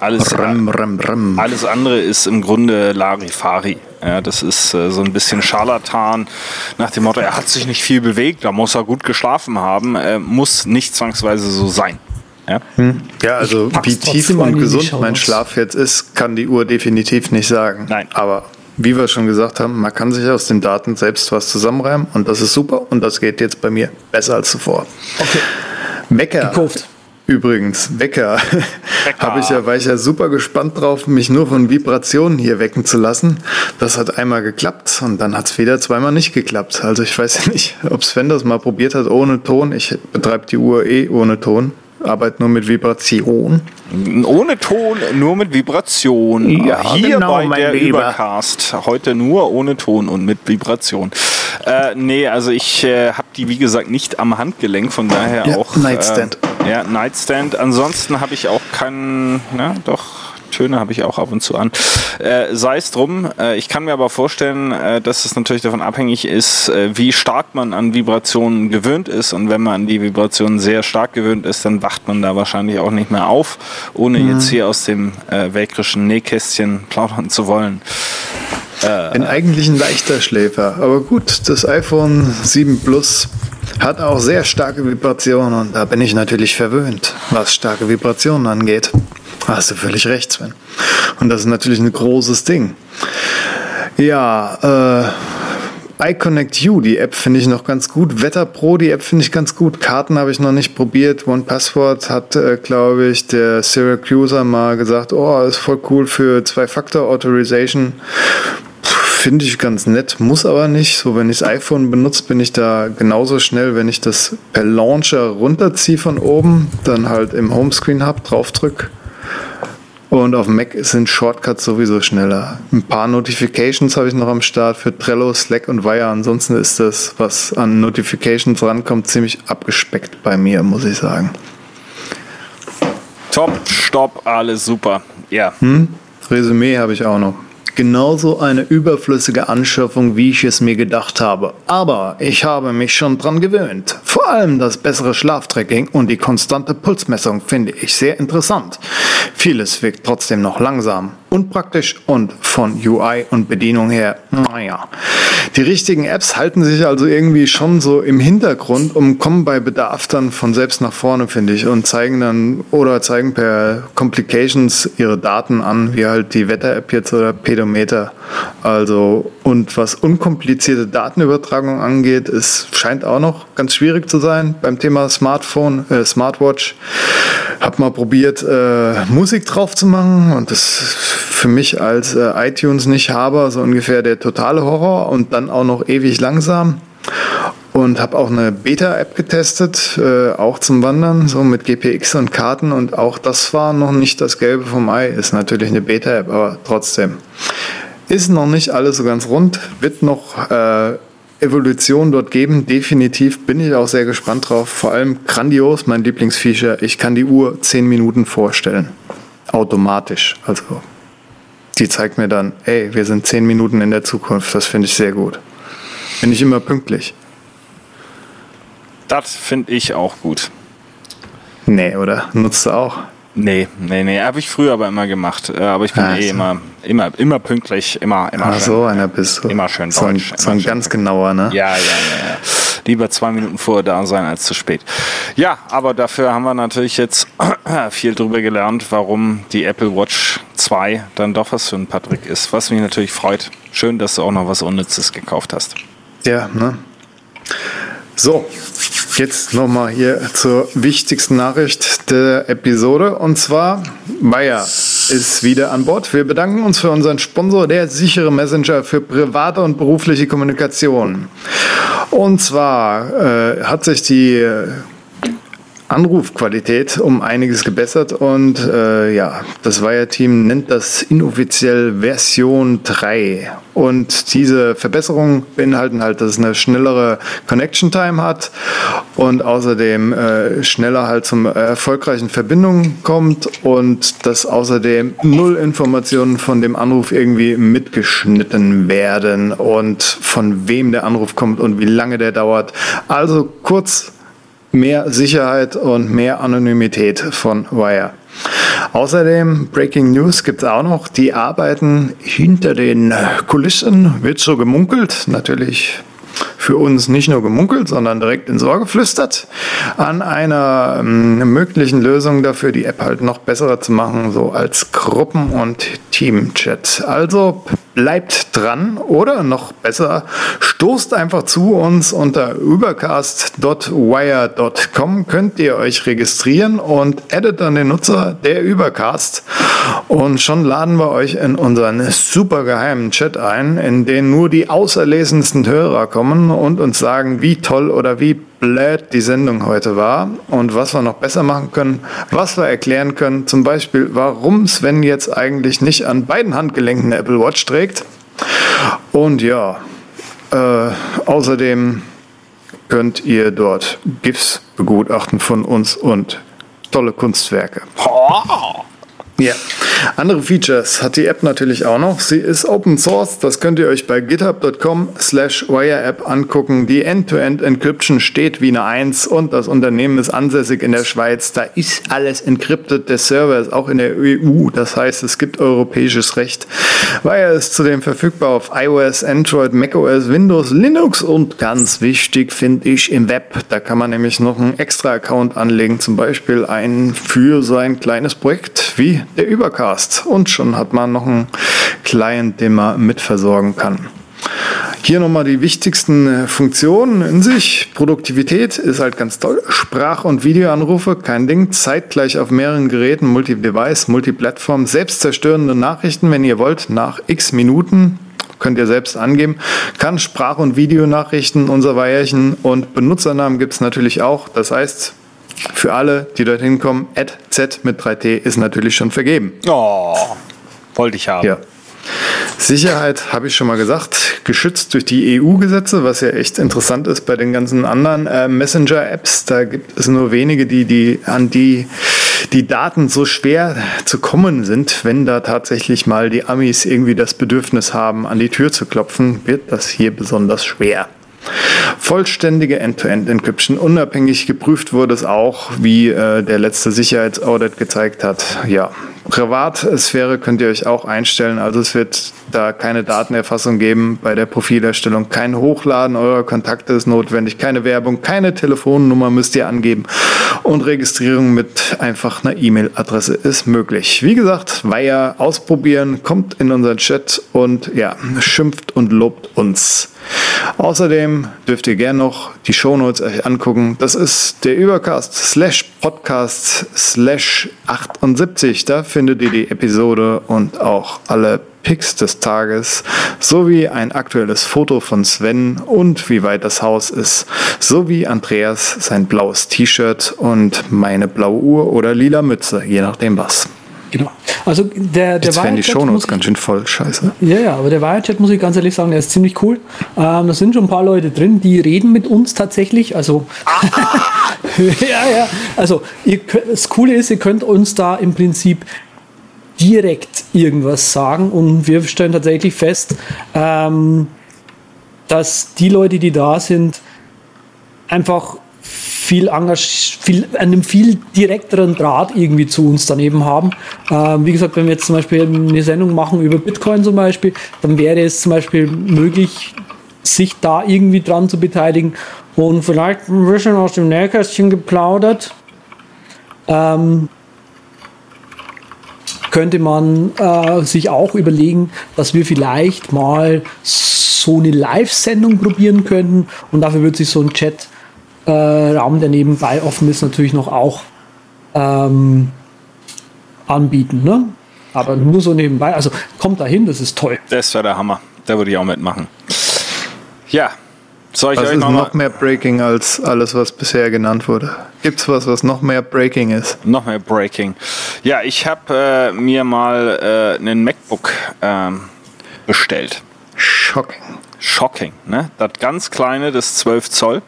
alles, ram, ram, ram. alles andere ist im Grunde Larifari. Ja, das ist äh, so ein bisschen Scharlatan nach dem Motto, er hat sich nicht viel bewegt, da muss er gut geschlafen haben, äh, muss nicht zwangsweise so sein. Ja, hm. ja also wie tief und gesund mein Schlaf jetzt ist, kann die Uhr definitiv nicht sagen. Nein. Aber wie wir schon gesagt haben, man kann sich aus den Daten selbst was zusammenreimen und das ist super und das geht jetzt bei mir besser als zuvor. Okay. Wecker. Gekauft. Übrigens, Wecker. Wecker. Habe ich ja, war ich ja super gespannt drauf, mich nur von Vibrationen hier wecken zu lassen. Das hat einmal geklappt und dann hat es wieder zweimal nicht geklappt. Also ich weiß nicht, ob Sven das mal probiert hat ohne Ton. Ich betreibe die Uhr eh ohne Ton. Arbeit nur mit Vibration. Ohne Ton, nur mit Vibration. Ja, Hier genau, bei der Lieber. Übercast. Heute nur ohne Ton und mit Vibration. Äh, nee, also ich äh, habe die, wie gesagt, nicht am Handgelenk, von daher ja, auch. Nightstand. Äh, ja, Nightstand. Ansonsten habe ich auch keinen, na, doch, Töne habe ich auch ab und zu an. Äh, Sei es drum. Äh, ich kann mir aber vorstellen, äh, dass es natürlich davon abhängig ist, äh, wie stark man an Vibrationen gewöhnt ist. Und wenn man an die Vibrationen sehr stark gewöhnt ist, dann wacht man da wahrscheinlich auch nicht mehr auf, ohne mhm. jetzt hier aus dem äh, wägrischen Nähkästchen plaudern zu wollen. Äh, Bin eigentlich ein leichter Schläfer. Aber gut, das iPhone 7 Plus hat auch sehr starke Vibrationen und da bin ich natürlich verwöhnt, was starke Vibrationen angeht. Hast du völlig recht, Sven. Und das ist natürlich ein großes Ding. Ja, äh, iConnect die App finde ich noch ganz gut. Wetter Pro, die App finde ich ganz gut. Karten habe ich noch nicht probiert. One Password hat, äh, glaube ich, der Syracuser mal gesagt, oh, ist voll cool für Zwei-Faktor-Authorization. Finde ich ganz nett, muss aber nicht. So, wenn ich das iPhone benutze, bin ich da genauso schnell, wenn ich das per Launcher runterziehe von oben, dann halt im Homescreen habe, draufdrück und auf Mac sind Shortcuts sowieso schneller. Ein paar Notifications habe ich noch am Start für Trello, Slack und Wire. Ansonsten ist das, was an Notifications rankommt, ziemlich abgespeckt bei mir, muss ich sagen. Top, stopp, alles super. Ja. Hm? Resümee habe ich auch noch genauso eine überflüssige Anschaffung, wie ich es mir gedacht habe. Aber ich habe mich schon dran gewöhnt. Vor allem das bessere Schlaftracking und die konstante Pulsmessung finde ich sehr interessant. Vieles wirkt trotzdem noch langsam, unpraktisch und von UI und Bedienung her, naja. Die richtigen Apps halten sich also irgendwie schon so im Hintergrund und kommen bei Bedarf dann von selbst nach vorne, finde ich, und zeigen dann oder zeigen per Complications ihre Daten an, wie halt die Wetter-App jetzt oder Pedometer. Also, und was unkomplizierte Datenübertragung angeht, es scheint auch noch ganz schwierig zu sein beim Thema Smartphone, äh, Smartwatch. Hab mal probiert, äh, Musik drauf zu machen und das für mich als äh, iTunes nicht habe, so ungefähr der totale Horror und dann auch noch ewig langsam. Und habe auch eine Beta-App getestet, äh, auch zum Wandern, so mit GPX und Karten. Und auch das war noch nicht das Gelbe vom Ei. Ist natürlich eine Beta-App, aber trotzdem. Ist noch nicht alles so ganz rund, wird noch äh, Evolution dort geben, definitiv. Bin ich auch sehr gespannt drauf. Vor allem grandios, mein Lieblingsfeature. Ich kann die Uhr 10 Minuten vorstellen. Automatisch. Also, die zeigt mir dann, ey, wir sind 10 Minuten in der Zukunft. Das finde ich sehr gut. Bin ich immer pünktlich. Das finde ich auch gut. Nee, oder? Nutzt du auch? Nee, nee, nee. Habe ich früher aber immer gemacht. Äh, aber ich bin also. eh immer, immer, immer pünktlich, immer, immer Ach schön. so, einer bist du. Immer schön so deutsch. Ein, so ein ganz genauer, ne? Ja, ja, ja. Lieber zwei Minuten vorher da sein als zu spät. Ja, aber dafür haben wir natürlich jetzt viel drüber gelernt, warum die Apple Watch 2 dann doch was für ein Patrick ist. Was mich natürlich freut. Schön, dass du auch noch was Unnützes gekauft hast. Ja, ne? So, jetzt nochmal hier zur wichtigsten Nachricht der Episode. Und zwar, Bayer ist wieder an Bord. Wir bedanken uns für unseren Sponsor, der sichere Messenger für private und berufliche Kommunikation. Und zwar äh, hat sich die Anrufqualität um einiges gebessert und äh, ja, das Wire-Team nennt das inoffiziell Version 3. Und diese Verbesserungen beinhalten halt, dass es eine schnellere Connection Time hat und außerdem äh, schneller halt zum erfolgreichen Verbindung kommt und dass außerdem null Informationen von dem Anruf irgendwie mitgeschnitten werden und von wem der Anruf kommt und wie lange der dauert. Also kurz mehr Sicherheit und mehr Anonymität von Wire. Außerdem, Breaking News gibt es auch noch, die Arbeiten hinter den Kulissen, wird so gemunkelt, natürlich für uns nicht nur gemunkelt, sondern direkt ins Ohr geflüstert, an einer ähm, möglichen Lösung dafür, die App halt noch besser zu machen, so als Gruppen- und Team-Chat. Also bleibt dran oder noch besser, stoßt einfach zu uns unter übercast.wire.com könnt ihr euch registrieren und addet dann den Nutzer der Übercast. Und schon laden wir euch in unseren super geheimen Chat ein, in den nur die auserlesensten Hörer kommen und uns sagen, wie toll oder wie blöd die Sendung heute war und was wir noch besser machen können, was wir erklären können, zum Beispiel, warum Sven jetzt eigentlich nicht an beiden Handgelenken eine Apple Watch trägt. Und ja, äh, außerdem könnt ihr dort GIFs begutachten von uns und tolle Kunstwerke. Oh. Ja. Andere Features hat die App natürlich auch noch. Sie ist Open Source. Das könnt ihr euch bei github.com slash WireApp angucken. Die End-to-End-Encryption steht wie eine Eins und das Unternehmen ist ansässig in der Schweiz. Da ist alles encrypted. Der Server ist auch in der EU. Das heißt, es gibt europäisches Recht. Wire ist zudem verfügbar auf iOS, Android, macOS, Windows, Linux und ganz wichtig finde ich im Web. Da kann man nämlich noch einen extra Account anlegen. Zum Beispiel einen für sein kleines Projekt wie der Übercast. Und schon hat man noch einen Client, den man mitversorgen kann. Hier nochmal die wichtigsten äh, Funktionen in sich. Produktivität ist halt ganz toll. Sprach- und Videoanrufe, kein Ding. Zeitgleich auf mehreren Geräten, Multi-Device, Multi-Plattform. Selbstzerstörende Nachrichten, wenn ihr wollt, nach x Minuten. Könnt ihr selbst angeben. Kann Sprach- und Videonachrichten unser Weierchen und Benutzernamen gibt es natürlich auch. Das heißt, für alle, die dorthin kommen, Z mit 3T ist natürlich schon vergeben. Oh, wollte ich haben. Ja. Sicherheit habe ich schon mal gesagt, geschützt durch die EU-Gesetze, was ja echt interessant ist bei den ganzen anderen äh, Messenger-Apps. Da gibt es nur wenige, die, die an die die Daten so schwer zu kommen sind, wenn da tatsächlich mal die Amis irgendwie das Bedürfnis haben, an die Tür zu klopfen, wird das hier besonders schwer. Vollständige End-to-End-Encryption. Unabhängig geprüft wurde es auch, wie äh, der letzte Sicherheitsaudit gezeigt hat. Ja, Privatsphäre könnt ihr euch auch einstellen. Also es wird da keine Datenerfassung geben bei der Profilherstellung. Kein Hochladen eurer Kontakte ist notwendig. Keine Werbung, keine Telefonnummer müsst ihr angeben. Und Registrierung mit einfach einer E-Mail-Adresse ist möglich. Wie gesagt, Weiher ausprobieren, kommt in unseren Chat und ja, schimpft und lobt uns. Außerdem dürft ihr gerne noch die Shownotes euch angucken. Das ist der Übercast slash Podcast slash 78. Da findet ihr die Episode und auch alle Picks des Tages sowie ein aktuelles Foto von Sven und wie weit das Haus ist, sowie Andreas sein blaues T-Shirt und meine blaue Uhr oder lila Mütze, je nachdem was. Genau. Also der, der Jetzt werden die Shownotes ganz schön voll, scheiße. Ja, ja, aber der Wirechat muss ich ganz ehrlich sagen, der ist ziemlich cool. Ähm, da sind schon ein paar Leute drin, die reden mit uns tatsächlich. Also ja, ja. Also ihr, das Coole ist, ihr könnt uns da im Prinzip direkt irgendwas sagen und wir stellen tatsächlich fest, ähm, dass die Leute, die da sind, einfach viel, viel, einen viel direkteren Draht irgendwie zu uns daneben haben. Ähm, wie gesagt, wenn wir jetzt zum Beispiel eine Sendung machen über Bitcoin zum Beispiel, dann wäre es zum Beispiel möglich, sich da irgendwie dran zu beteiligen. Und vielleicht ein bisschen aus dem Nähkästchen geplaudert. Ähm, könnte man äh, sich auch überlegen, dass wir vielleicht mal so eine Live-Sendung probieren könnten. Und dafür wird sich so ein Chat-Raum, äh, der nebenbei offen ist, natürlich noch auch ähm, anbieten. Ne? Aber nur so nebenbei. Also kommt dahin, das ist toll. Das wäre der Hammer. Da würde ich auch mitmachen. Ja, soll ich was euch ist noch, noch mehr Breaking als alles, was bisher genannt wurde? Gibt es was, was noch mehr Breaking ist? noch mehr Breaking? Ja, ich habe äh, mir mal äh, einen MacBook ähm, bestellt. Shocking. Shocking, ne? Das ganz kleine, das 12 Zoll.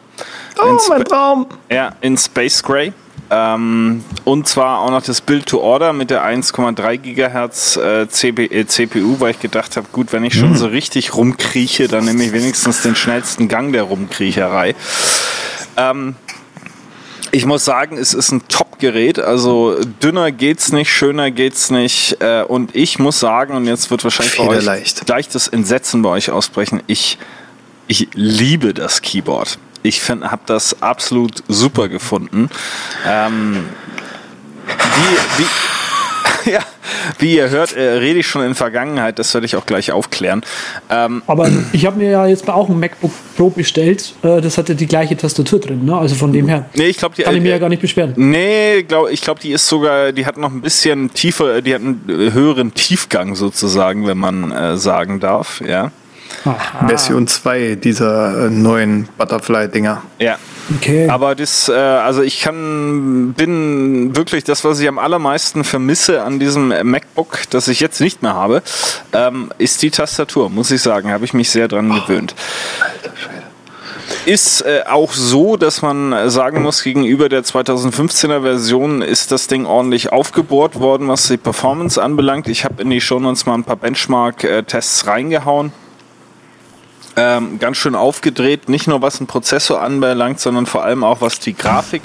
Oh, In mein Traum! Ja, in Space Gray. Ähm, und zwar auch noch das Build to Order mit der 1,3 Gigahertz äh, äh, CPU, weil ich gedacht habe, gut, wenn ich schon so richtig rumkrieche, dann nehme ich wenigstens den schnellsten Gang der Rumkriecherei. Ähm, ich muss sagen, es ist ein Top-Gerät. Also dünner geht's nicht, schöner geht's nicht. Äh, und ich muss sagen, und jetzt wird wahrscheinlich bei euch Federleicht. gleich das Entsetzen bei euch ausbrechen. Ich, ich liebe das Keyboard. Ich habe das absolut super gefunden. Ähm, wie, wie, ja, wie ihr hört, äh, rede ich schon in Vergangenheit. Das werde ich auch gleich aufklären. Ähm, Aber ich habe mir ja jetzt auch ein MacBook Pro bestellt. Äh, das hatte die gleiche Tastatur drin. Ne? Also von dem her nee, ich glaube, die kann ich mir äh, ja gar nicht beschweren. Nee, glaub, ich glaube, die ist sogar, die hat noch ein bisschen tiefer, die hat einen äh, höheren Tiefgang sozusagen, wenn man äh, sagen darf, ja. Aha, Version 2 dieser äh, neuen Butterfly-Dinger. Ja. okay. Aber das, äh, also ich kann, bin wirklich das, was ich am allermeisten vermisse an diesem äh, MacBook, das ich jetzt nicht mehr habe, ähm, ist die Tastatur, muss ich sagen. Habe ich mich sehr dran gewöhnt. Ist äh, auch so, dass man äh, sagen muss, gegenüber der 2015er Version ist das Ding ordentlich aufgebohrt worden, was die Performance anbelangt. Ich habe in die Shownotes mal ein paar Benchmark-Tests reingehauen. Ähm, ganz schön aufgedreht, nicht nur was den Prozessor anbelangt, sondern vor allem auch was die Grafik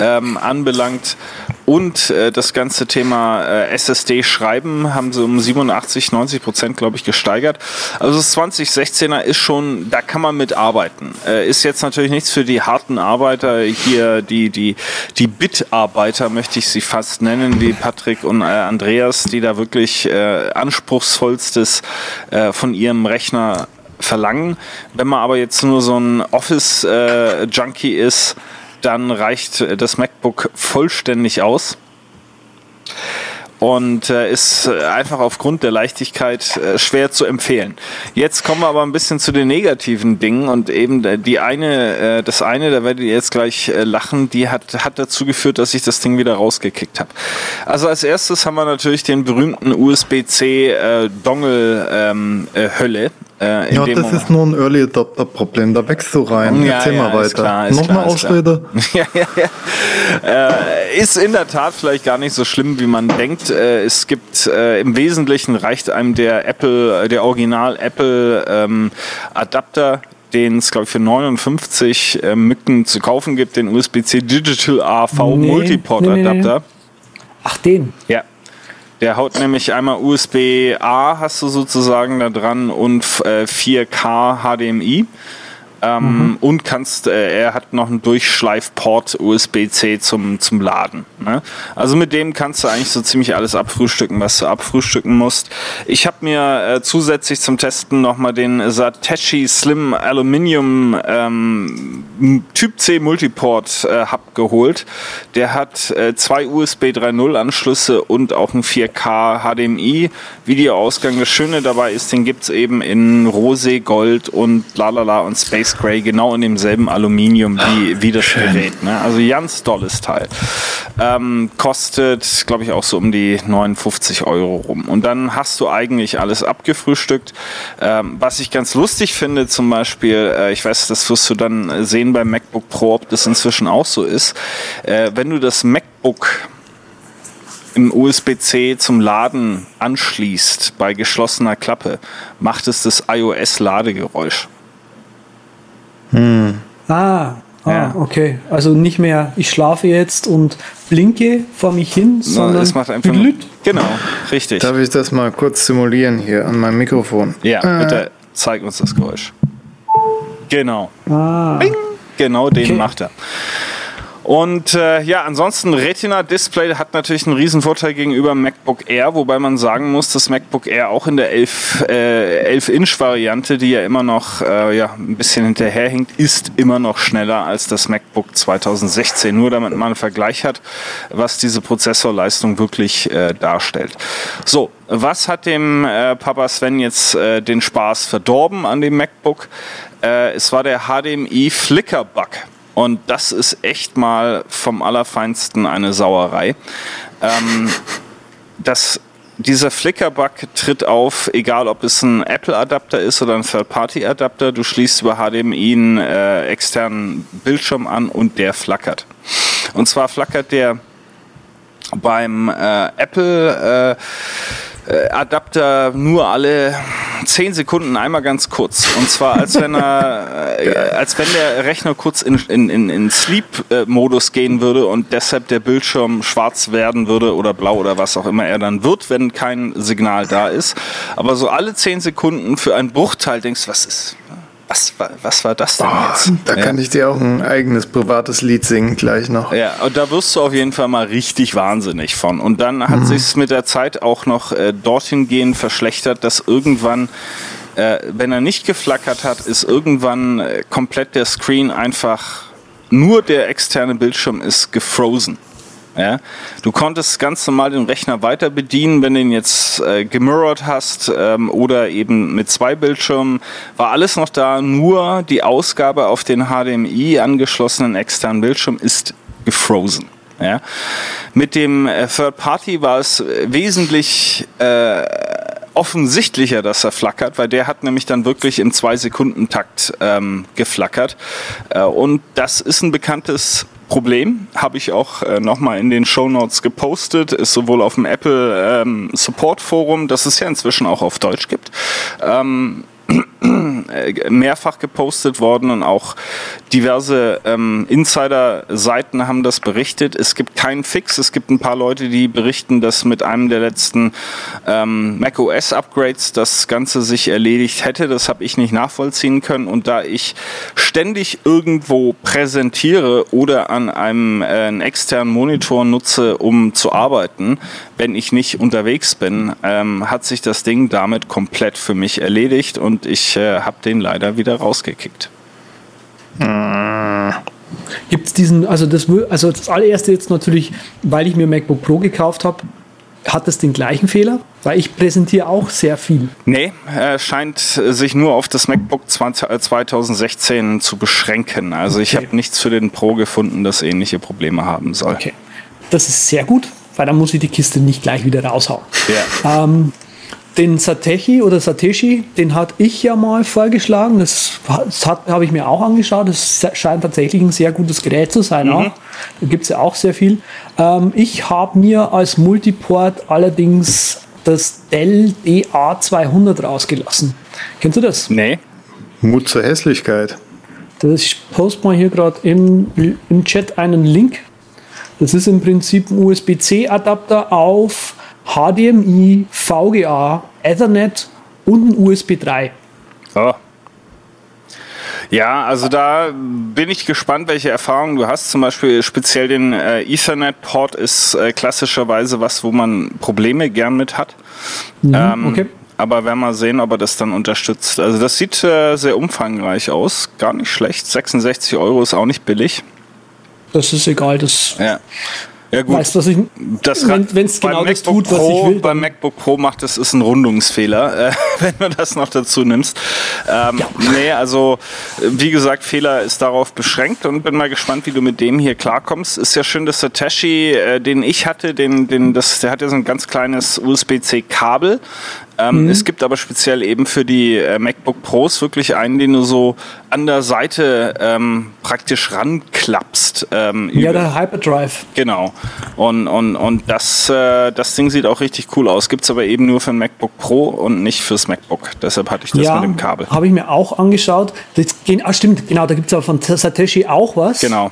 ähm, anbelangt. Und äh, das ganze Thema äh, SSD-Schreiben haben sie um 87, 90 Prozent, glaube ich, gesteigert. Also das 2016er ist schon, da kann man mit arbeiten. Äh, ist jetzt natürlich nichts für die harten Arbeiter, hier die, die, die Bit-Arbeiter möchte ich sie fast nennen, wie Patrick und äh, Andreas, die da wirklich äh, anspruchsvollstes äh, von ihrem Rechner verlangen. Wenn man aber jetzt nur so ein Office-Junkie ist, dann reicht das MacBook vollständig aus. Und äh, ist äh, einfach aufgrund der Leichtigkeit äh, schwer zu empfehlen. Jetzt kommen wir aber ein bisschen zu den negativen Dingen und eben äh, die eine, äh, das eine, da werdet ihr jetzt gleich äh, lachen, die hat, hat dazu geführt, dass ich das Ding wieder rausgekickt habe. Also als erstes haben wir natürlich den berühmten USB-C äh, Dongle ähm, äh, Hölle. Äh, in Ja, dem das Moment- ist nur ein Early Adopter-Problem. Da wächst du rein. Ja, Erzähl ja, mal ist weiter. klar, ist Noch klar, eine. Ausrede? ja, ja, ja. Äh, ist in der Tat vielleicht gar nicht so schlimm, wie man denkt. Äh, es gibt äh, im Wesentlichen reicht einem der Apple, äh, der Original Apple ähm, Adapter den es, glaube ich, für 59 äh, Mücken zu kaufen gibt, den USB-C Digital AV Nee, Multiport nee, nee, nee. Adapter. Ach, den. Ja. Der haut nämlich einmal USB-A hast du sozusagen da dran und äh, 4K HDMI. Ähm, Und kannst, äh, er hat noch einen Durchschleifport USB-C zum, zum Laden. Ne? Also mit dem kannst du eigentlich so ziemlich alles abfrühstücken, was du abfrühstücken musst. Ich habe mir äh, zusätzlich zum Testen nochmal den Satechi Slim Aluminium ähm, Typ C Multiport äh, Hub geholt. Der hat äh, zwei USB 3.0 Anschlüsse und auch ein 4K HDMI Videoausgang. Das Schöne dabei ist, den gibt's eben in Rosé, Gold und lalala und Space Gray, genau in demselben Aluminium wie, wie das Gerät. Ne? Also ganz tolles Teil. Ähm, kostet, glaube ich, auch so um die 59 Euro rum. Und dann hast du eigentlich alles abgefrühstückt. Ähm, was ich ganz lustig finde, zum Beispiel, äh, ich weiß, das wirst du dann sehen beim MacBook Pro, ob das inzwischen auch so ist. Äh, wenn du das MacBook im USB-C zum Laden anschließt bei geschlossener Klappe, macht es das iOS-Ladegeräusch. Ah, ah Ja. okay. Also nicht mehr, ich schlafe jetzt und blinke vor mich hin, sondern es macht einfach nur. Genau, richtig. Darf ich das mal kurz simulieren hier an meinem Mikrofon? Ja, Äh, bitte zeig uns das Geräusch. Genau. Ah, Bing. genau den okay. macht er. Und äh, ja, ansonsten Retina Display hat natürlich einen riesen Vorteil gegenüber MacBook Air, wobei man sagen muss, dass MacBook Air auch in der 11, äh, 11 Inch Variante, die ja immer noch äh, ja, ein bisschen hinterherhinkt, ist immer noch schneller als das MacBook 2016. Nur damit man einen Vergleich hat, was diese Prozessorleistung wirklich äh, darstellt. So, was hat dem äh, Papa Sven jetzt äh, den Spaß verdorben an dem MacBook? Äh, es war der HDMI Flicker Bug. Und das ist echt mal vom Allerfeinsten eine Sauerei. Ähm, das, dieser Flicker-Bug tritt auf, egal ob es ein Apple-Adapter ist oder ein Third-Party-Adapter. Du schließt über HDMI einen äh, externen Bildschirm an und der flackert. Und zwar flackert der beim äh, Apple äh, Adapter nur alle 10 Sekunden einmal ganz kurz. Und zwar als wenn er, äh, als wenn der Rechner kurz in, in, in, in Sleep-Modus gehen würde und deshalb der Bildschirm schwarz werden würde oder blau oder was auch immer er dann wird, wenn kein Signal da ist. Aber so alle 10 Sekunden für einen Bruchteil denkst du, was ist, was war, was war das denn oh, jetzt? Da ja. kann ich dir auch ein eigenes privates Lied singen gleich noch. Ja, und da wirst du auf jeden Fall mal richtig wahnsinnig von. Und dann hat mhm. sich mit der Zeit auch noch äh, dorthin gehend verschlechtert, dass irgendwann äh, wenn er nicht geflackert hat, ist irgendwann äh, komplett der Screen einfach nur der externe Bildschirm ist gefrozen. Ja? Du konntest ganz normal den Rechner weiter bedienen, wenn du ihn jetzt äh, gemirrored hast ähm, oder eben mit zwei Bildschirmen, war alles noch da, nur die Ausgabe auf den HDMI angeschlossenen externen Bildschirm ist gefrozen. Ja? Mit dem äh, Third Party war es wesentlich äh, offensichtlicher, dass er flackert, weil der hat nämlich dann wirklich im Zwei-Sekunden-Takt ähm, geflackert. Äh, und das ist ein bekanntes Problem, habe ich auch äh, nochmal in den Show Notes gepostet, ist sowohl auf dem Apple ähm, Support Forum, das es ja inzwischen auch auf Deutsch gibt, ähm, äh, mehrfach gepostet worden und auch diverse ähm, Insider-Seiten haben das berichtet. Es gibt keinen Fix. Es gibt ein paar Leute, die berichten, dass mit einem der letzten ähm, macOS-Upgrades das Ganze sich erledigt hätte. Das habe ich nicht nachvollziehen können. Und da ich ständig irgendwo präsentiere oder an einem äh, externen Monitor nutze, um zu arbeiten, wenn ich nicht unterwegs bin, ähm, hat sich das Ding damit komplett für mich erledigt und ich äh, habe den leider wieder rausgekickt. Gibt es diesen, also das, also das allererste jetzt natürlich, weil ich mir MacBook Pro gekauft habe, hat das den gleichen Fehler? Weil ich präsentiere auch sehr viel. Nee, er scheint sich nur auf das MacBook 20, äh, 2016 zu beschränken. Also ich habe nichts für den Pro gefunden, das ähnliche Probleme haben soll. Okay. Das ist sehr gut, weil dann muss ich die Kiste nicht gleich wieder raushauen. Ja. Ähm, den Satechi oder Sateshi, den hatte ich ja mal vorgeschlagen. Das, das habe ich mir auch angeschaut. Das scheint tatsächlich ein sehr gutes Gerät zu sein. Mhm. Auch. Da gibt es ja auch sehr viel. Ähm, ich habe mir als Multiport allerdings das Dell DA200 rausgelassen. Kennst du das? Nee. Mut zur Hässlichkeit. Das, ich poste mal hier gerade im, im Chat einen Link. Das ist im Prinzip ein USB-C-Adapter auf HDMI, VGA, Ethernet und ein USB 3. Oh. Ja, also da bin ich gespannt, welche Erfahrungen du hast. Zum Beispiel speziell den äh, Ethernet-Port ist äh, klassischerweise was, wo man Probleme gern mit hat. Mhm, ähm, okay. Aber werden wir sehen, ob er das dann unterstützt. Also das sieht äh, sehr umfangreich aus. Gar nicht schlecht. 66 Euro ist auch nicht billig. Das ist egal. Das ja. Ja gut, weißt, was ich, das wenn es genau das tut, Pro, was ich will. Beim MacBook Pro macht es ist ein Rundungsfehler, äh, wenn du das noch dazu nimmst. Ähm, ja. Nee, also wie gesagt, Fehler ist darauf beschränkt und bin mal gespannt, wie du mit dem hier klarkommst. Ist ja schön, dass der Tashi, äh, den ich hatte, den, den, das, der hat ja so ein ganz kleines USB-C-Kabel. Ähm, mhm. Es gibt aber speziell eben für die äh, MacBook Pros wirklich einen, den du so an der Seite ähm, praktisch ranklappst. Ähm, ja, der Hyperdrive. Genau. Und, und, und das, äh, das Ding sieht auch richtig cool aus. Gibt es aber eben nur für ein MacBook Pro und nicht fürs MacBook. Deshalb hatte ich das ja, mit dem Kabel. Habe ich mir auch angeschaut. Das, ah, stimmt, genau, da gibt es aber von Satoshi auch was. Genau.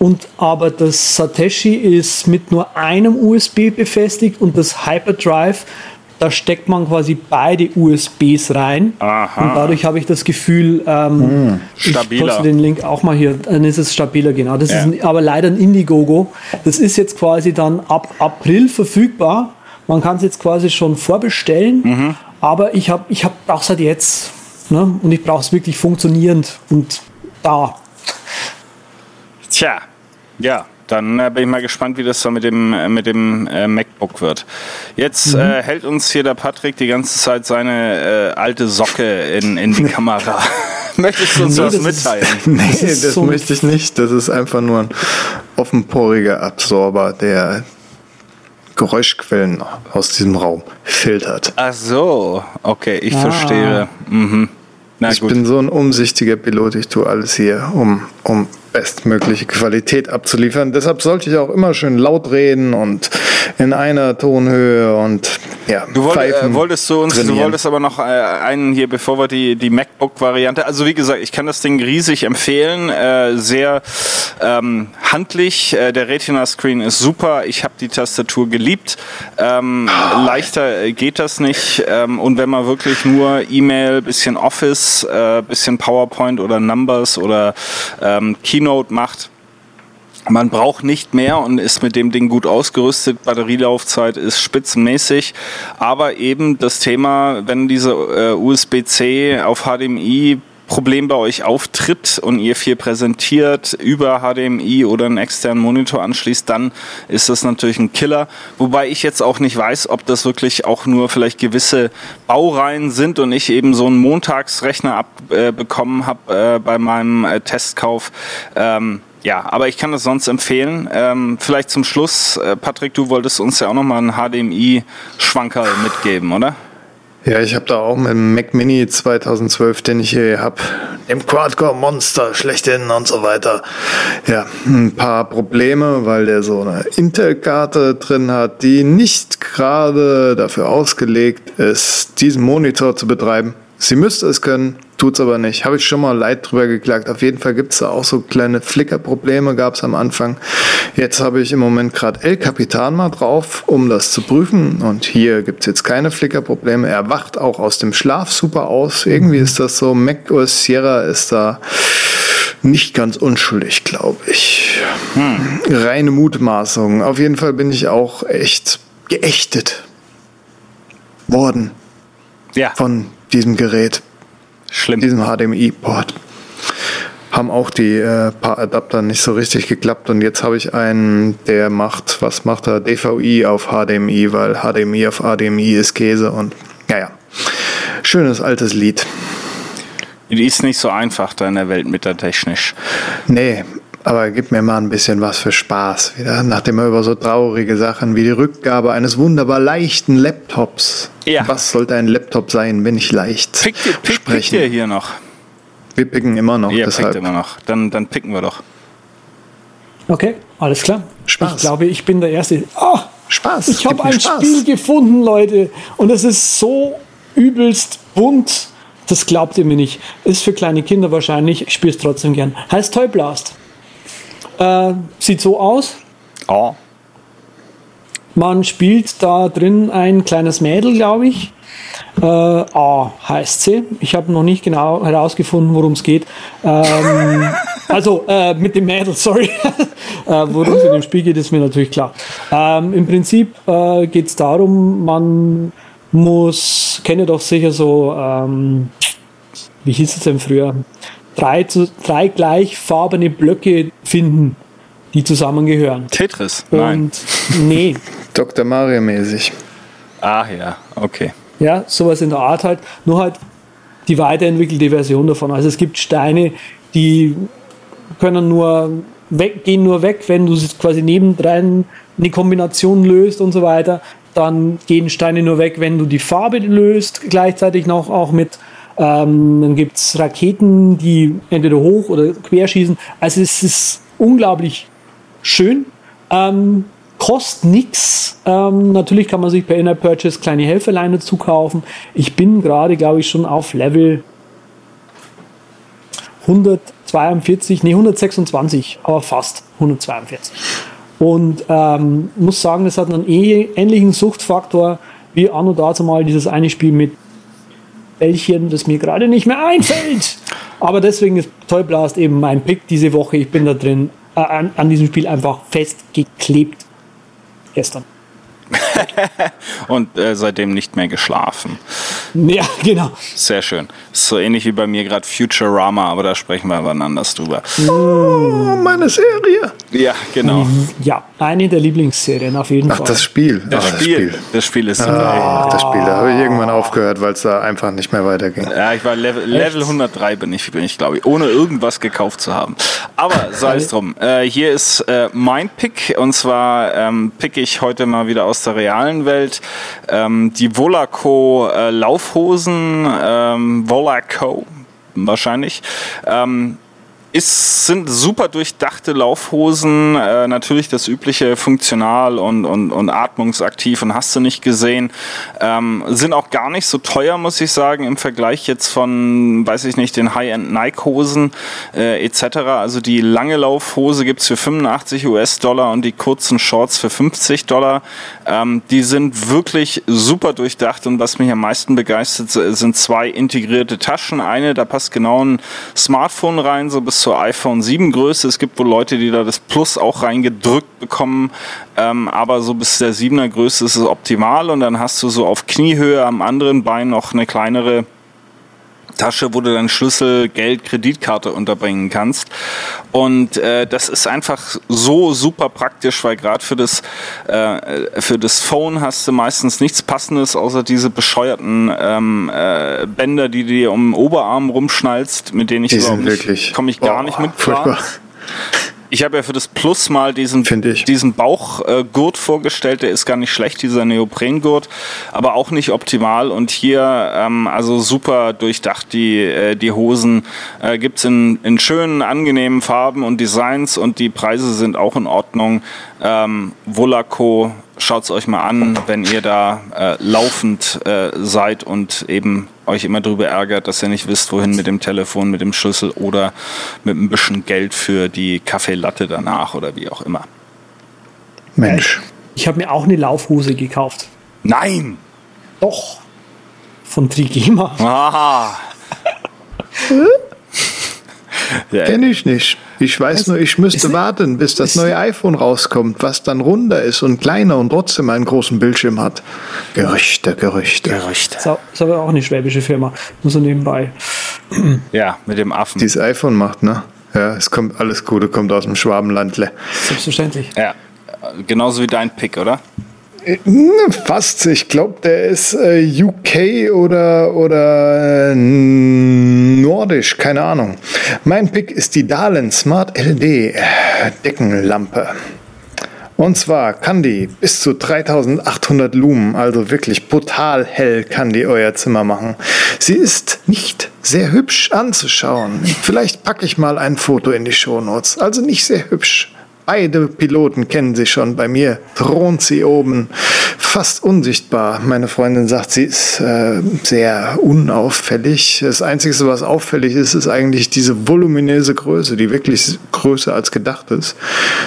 Und aber das Satoshi ist mit nur einem USB befestigt und das Hyperdrive da steckt man quasi beide USBs rein. Aha. Und dadurch habe ich das Gefühl, ähm, Stabiler. Ich poste den Link auch mal hier, dann ist es stabiler, genau. Das Ja. ist ein, aber leider ein Indiegogo. Das ist jetzt quasi dann ab April verfügbar. Man kann es jetzt quasi schon vorbestellen, Mhm. aber ich habe ich hab, brauche es halt jetzt. Ne? Und ich brauche es wirklich funktionierend und da. Tja, ja, dann äh, bin ich mal gespannt, wie das so mit dem, äh, mit dem äh, MacBook wird. Jetzt Mhm. äh, hält uns hier der Patrick die ganze Zeit seine äh, alte Socke in, in die Kamera. Möchtest du uns Nee, was das ist- mitteilen? Nee, Das das, ist so möchte ich nicht. Das ist einfach nur ein offenporiger Absorber, der Geräuschquellen aus diesem Raum filtert. Ach so, okay, ich Ah. verstehe. Mhm. Na Ich gut. bin so ein umsichtiger Pilot, ich tue alles hier, um, um bestmögliche Qualität abzuliefern. Deshalb sollte ich auch immer schön laut reden und in einer Tonhöhe und ja, Du wollt, äh, wolltest du uns, du trainieren. wolltest aber noch äh, einen hier, bevor wir die, die MacBook-Variante, also wie gesagt, ich kann das Ding riesig empfehlen, äh, sehr ähm, handlich, äh, der Retina-Screen ist super, ich habe die Tastatur geliebt, ähm, leichter äh, geht das nicht. Ähm, und wenn man wirklich nur E-Mail, bisschen Office, äh, bisschen PowerPoint oder Numbers oder ähm, Keynote macht, man braucht nicht mehr und ist mit dem Ding gut ausgerüstet. Batterielaufzeit ist spitzenmäßig. Aber eben das Thema, wenn diese äh, USB-C auf HDMI Problem bei euch auftritt und ihr viel präsentiert über HDMI oder einen externen Monitor anschließt, dann ist das natürlich ein Killer. Wobei ich jetzt auch nicht weiß, ob das wirklich auch nur vielleicht gewisse Baureihen sind und ich eben so einen Montagsrechner abbekommen äh, habe äh, bei meinem äh, Testkauf. Ähm, ja, aber ich kann das sonst empfehlen. Ähm, vielleicht zum Schluss, äh, Patrick, du wolltest uns ja auch nochmal einen HDMI-Schwanker mitgeben, oder? Ja, ich habe da auch mit dem Mac Mini 2012, den ich hier habe, dem Quad-Core Monster schlechthin und so weiter. Ja, ein paar Probleme, weil der so eine Intel-Karte drin hat, die nicht gerade dafür ausgelegt ist, diesen Monitor zu betreiben. Sie müsste es können, tut's aber nicht. Habe ich schon mal leid drüber geklagt. Auf jeden Fall gibt's da auch so kleine Flicker-Probleme, gab's am Anfang. Jetzt habe ich im Moment gerade El Capitan mal drauf, um das zu prüfen. Und hier gibt's jetzt keine Flicker-Probleme. Er wacht auch aus dem Schlaf super aus. Irgendwie ist das so. Mac OS Sierra ist da nicht ganz unschuldig, glaube ich. Reine Mutmaßung. Auf jeden Fall bin ich auch echt geächtet worden Ja, von diesem Gerät, schlimm. diesem HDMI-Port. Haben auch die äh, paar Adapter nicht so richtig geklappt und jetzt habe ich einen, der macht, was macht er? DVI auf HDMI, weil HDMI auf HDMI ist Käse und naja, schönes altes Lied. Die ist nicht so einfach da in der Welt mit der technisch. Nee, aber gib mir mal ein bisschen was für Spaß wieder, nachdem wir über so traurige Sachen wie die Rückgabe eines wunderbar leichten Laptops. Ja. Was sollte ein Laptop sein, wenn nicht leicht Pick, pick, pick sprechen? dir hier noch. Wir picken immer noch, Ihr deshalb. pickt immer noch. Dann, dann picken wir doch. Okay, alles klar. Spaß. Ich glaube, ich bin der Erste. Ah, Spaß. ich habe ein Spaß. Spiel gefunden, Leute. Und es ist so übelst bunt. Das glaubt ihr mir nicht. Ist für kleine Kinder wahrscheinlich. Ich spiele es trotzdem gern. Heißt Toy Blast. Äh, sieht so aus. Oh. Man spielt da drin ein kleines Mädel, glaube ich. Äh, A heißt sie. Ich habe noch nicht genau herausgefunden, worum es geht. Ähm, also äh, mit dem Mädel, sorry. äh, worum es in dem Spiel geht, ist mir natürlich klar. Ähm, Im Prinzip äh, geht es darum, man muss, kennt ihr doch sicher so, ähm, wie hieß es denn früher? Drei, zu, drei gleichfarbene Blöcke finden, die zusammengehören. Tetris? Nein. Und nee, Dr. Mario mäßig. Ah ja, okay. Ja, sowas in der Art halt. Nur halt die weiterentwickelte Version davon. Also es gibt Steine, die können nur weg, gehen nur weg, wenn du es quasi nebendran eine Kombination löst und so weiter. Dann gehen Steine nur weg, wenn du die Farbe löst, gleichzeitig noch auch mit. Ähm, dann gibt es Raketen, die entweder hoch oder quer schießen. Also es ist unglaublich schön. Ähm, kostet nichts. Ähm, natürlich kann man sich per Inner Purchase kleine Helferlein dazu kaufen. Ich bin gerade, glaube ich, schon auf Level 142, nee, 126, aber fast 142. Und ähm, muss sagen, das hat einen eh ähnlichen Suchtfaktor wie anno dazu mal dieses eine Spiel mit Bällchen, das mir gerade nicht mehr einfällt. Aber deswegen ist Toy Blast eben mein Pick diese Woche. Ich bin da drin äh, an, an diesem Spiel einfach festgeklebt. Gestern. Und äh, seitdem nicht mehr geschlafen. Ja, genau. Sehr schön. Ist so ähnlich wie bei mir gerade Futurama, aber da sprechen wir wann anders drüber. Oh, meine Serie. Ja, genau. Ja, eine der Lieblingsserien auf jeden Ach, Fall. das Spiel. Das, Ah, Spiel, das Spiel ist. Ah, das Spiel. Da habe ich irgendwann aufgehört, weil es da einfach nicht mehr weiterging. Ja, ich war Level, Level 103 bin ich, bin ich glaube ich, ohne irgendwas gekauft zu haben. Aber sei es drum. Äh, hier ist äh, mein Pick und zwar ähm, pick ich heute mal wieder aus der realen Welt ähm, die Volaco äh, Laufhosen, ähm, Volaco wahrscheinlich. Ähm, ist, sind super durchdachte Laufhosen, äh, natürlich das übliche funktional und, und, und atmungsaktiv und hast du nicht gesehen. Ähm, sind auch gar nicht so teuer, muss ich sagen, im Vergleich jetzt von, weiß ich nicht, den High-End Nike-Hosen äh, etc. Also die lange Laufhose gibt's für 85 US-Dollar und die kurzen Shorts für 50 Dollar. Ähm, die sind wirklich super durchdacht und was mich am meisten begeistert, sind zwei integrierte Taschen. Eine, da passt genau ein Smartphone rein, so bis zur iPhone 7 Größe. Es gibt wohl Leute, die da das Plus auch reingedrückt bekommen, ähm, aber so bis der 7er Größe ist es optimal und dann hast du so auf Kniehöhe am anderen Bein noch eine kleinere Tasche, wo du dann Schlüssel, Geld, Kreditkarte unterbringen kannst. Und äh, das ist einfach so super praktisch, weil gerade für das äh, für das Phone hast du meistens nichts Passendes, außer diese bescheuerten ähm, äh, Bänder, die du dir um den Oberarm rumschnallst, mit denen ich Die überhaupt komme ich gar Oh, nicht mit furchtbar. Ich habe ja für das Plus mal diesen, diesen Bauchgurt vorgestellt. Der ist gar nicht schlecht, dieser Neoprengurt, aber auch nicht optimal. Und hier, ähm, also super durchdacht, die, äh, die Hosen äh, gibt's in, in schönen, angenehmen Farben und Designs und die Preise sind auch in Ordnung. Ähm, Volaco, schaut's euch mal an, wenn ihr da äh, laufend äh, seid und eben euch immer darüber ärgert, dass ihr nicht wisst, wohin mit dem Telefon, mit dem Schlüssel oder mit ein bisschen Geld für die Kaffeelatte danach oder wie auch immer. Mensch. Ich habe mir auch eine Laufhose gekauft. Nein! Doch. Von Trigema. Ah! ja, Kenne ich nicht. Ich weiß nur, ich müsste warten, bis das neue iPhone rauskommt, was dann runder ist und kleiner und trotzdem einen großen Bildschirm hat. Gerüchte, Gerüchte. Gerüchte. Ist, auch- ist aber auch eine schwäbische Firma. Nur so nebenbei. Ja, mit dem Affen. Dieses iPhone macht, ne? Ja, es kommt alles Gute, kommt aus dem Schwabenlandle. Selbstverständlich. Ja, genauso wie dein Pick, oder? Ne, Fast. Ich glaube, der ist äh, UK oder, oder äh, nordisch, keine Ahnung. Mein Pick ist die Dahlen Smart LED äh, Deckenlampe. Und zwar kann die bis zu 3800 Lumen, also wirklich brutal hell kann die euer Zimmer machen. Sie ist nicht sehr hübsch anzuschauen. Vielleicht packe ich mal ein Foto in die Shownotes. Also nicht sehr hübsch. Beide Piloten kennen sie schon. Bei mir thront sie oben, fast unsichtbar. Meine Freundin sagt, sie ist äh, sehr unauffällig. Das Einzige, was auffällig ist, ist eigentlich diese voluminöse Größe, die wirklich größer als gedacht ist.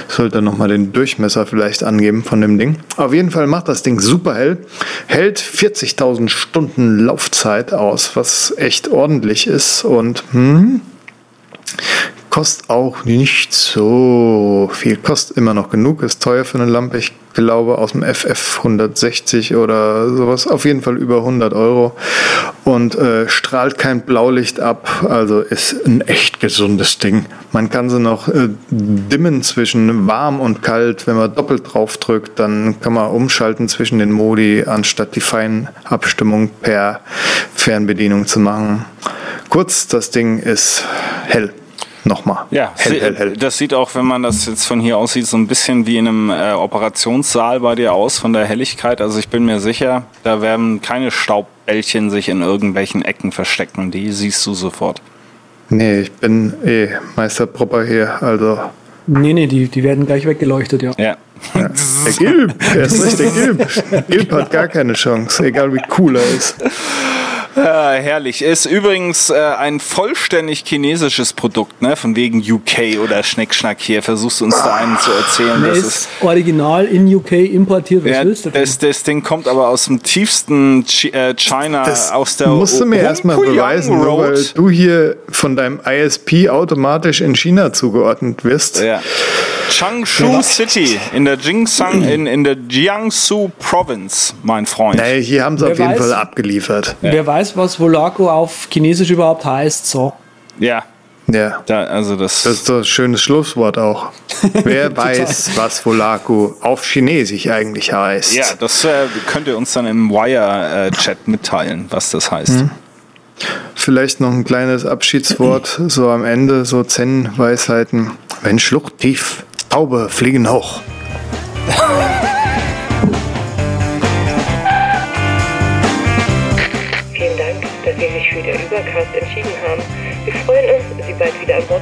Ich sollte nochmal den Durchmesser vielleicht angeben von dem Ding. Auf jeden Fall macht das Ding super hell. Hält 40.000 Stunden Laufzeit aus, was echt ordentlich ist. Und hm, Kostet auch nicht so viel. Kostet immer noch genug, ist teuer für eine Lampe. Ich glaube aus dem FF 160 oder sowas. Auf jeden Fall über 100 Euro. Und äh, strahlt kein Blaulicht ab. Also ist ein echt gesundes Ding. Man kann sie noch äh, dimmen zwischen warm und kalt. Wenn man doppelt drauf drückt, dann kann man umschalten zwischen den Modi, anstatt die Feinabstimmung per Fernbedienung zu machen. Kurz, das Ding ist hell. Nochmal. Ja, hell, hell, hell. das sieht auch, wenn man das jetzt von hier aus sieht, so ein bisschen wie in einem äh, Operationssaal bei dir aus von der Helligkeit. Also ich bin mir sicher, da werden keine Staubbällchen sich in irgendwelchen Ecken verstecken. Die siehst du sofort. Nee, ich bin eh Meister Propper hier. Also, Nee, nee, die, die werden gleich weggeleuchtet, ja. Ja. der Gilb, er ist recht, der Gilb. Gilb hat gar keine Chance, egal wie cool er ist. Ja, herrlich. Ist übrigens äh, ein vollständig chinesisches Produkt, ne? Von wegen UK oder Schneckschnack hier. Versuchst du uns da einen zu erzählen? Der Das ist original in UK importiert. Was ja, willst du denn? das, das Ding kommt aber aus dem tiefsten Chi äh, China, Das aus der musst du mir erstmal beweisen, nur weil Road. du hier von deinem ISP automatisch in China zugeordnet wirst. Ja. Changshu City in der Jingsang, in, in der Jiangsu Province, mein Freund. Naja, hier haben sie Wer auf jeden weiß. Fall abgeliefert. Wer weiß, was Volaco auf Chinesisch überhaupt heißt. So. Ja, Ja. da, also das. Das ist doch ein schönes Schlusswort auch. Wer weiß, was Volaku auf Chinesisch eigentlich heißt. ja, das äh, könnt ihr uns dann im Wire-Chat mitteilen, was das heißt. Vielleicht noch ein kleines Abschiedswort, so am Ende, so Zen-Weisheiten. Wenn Schlucht tief, Taube fliegen hoch. Vielen Dank, dass Sie sich für den Übercast entschieden haben. Wir freuen uns, Sie bald wieder an Bord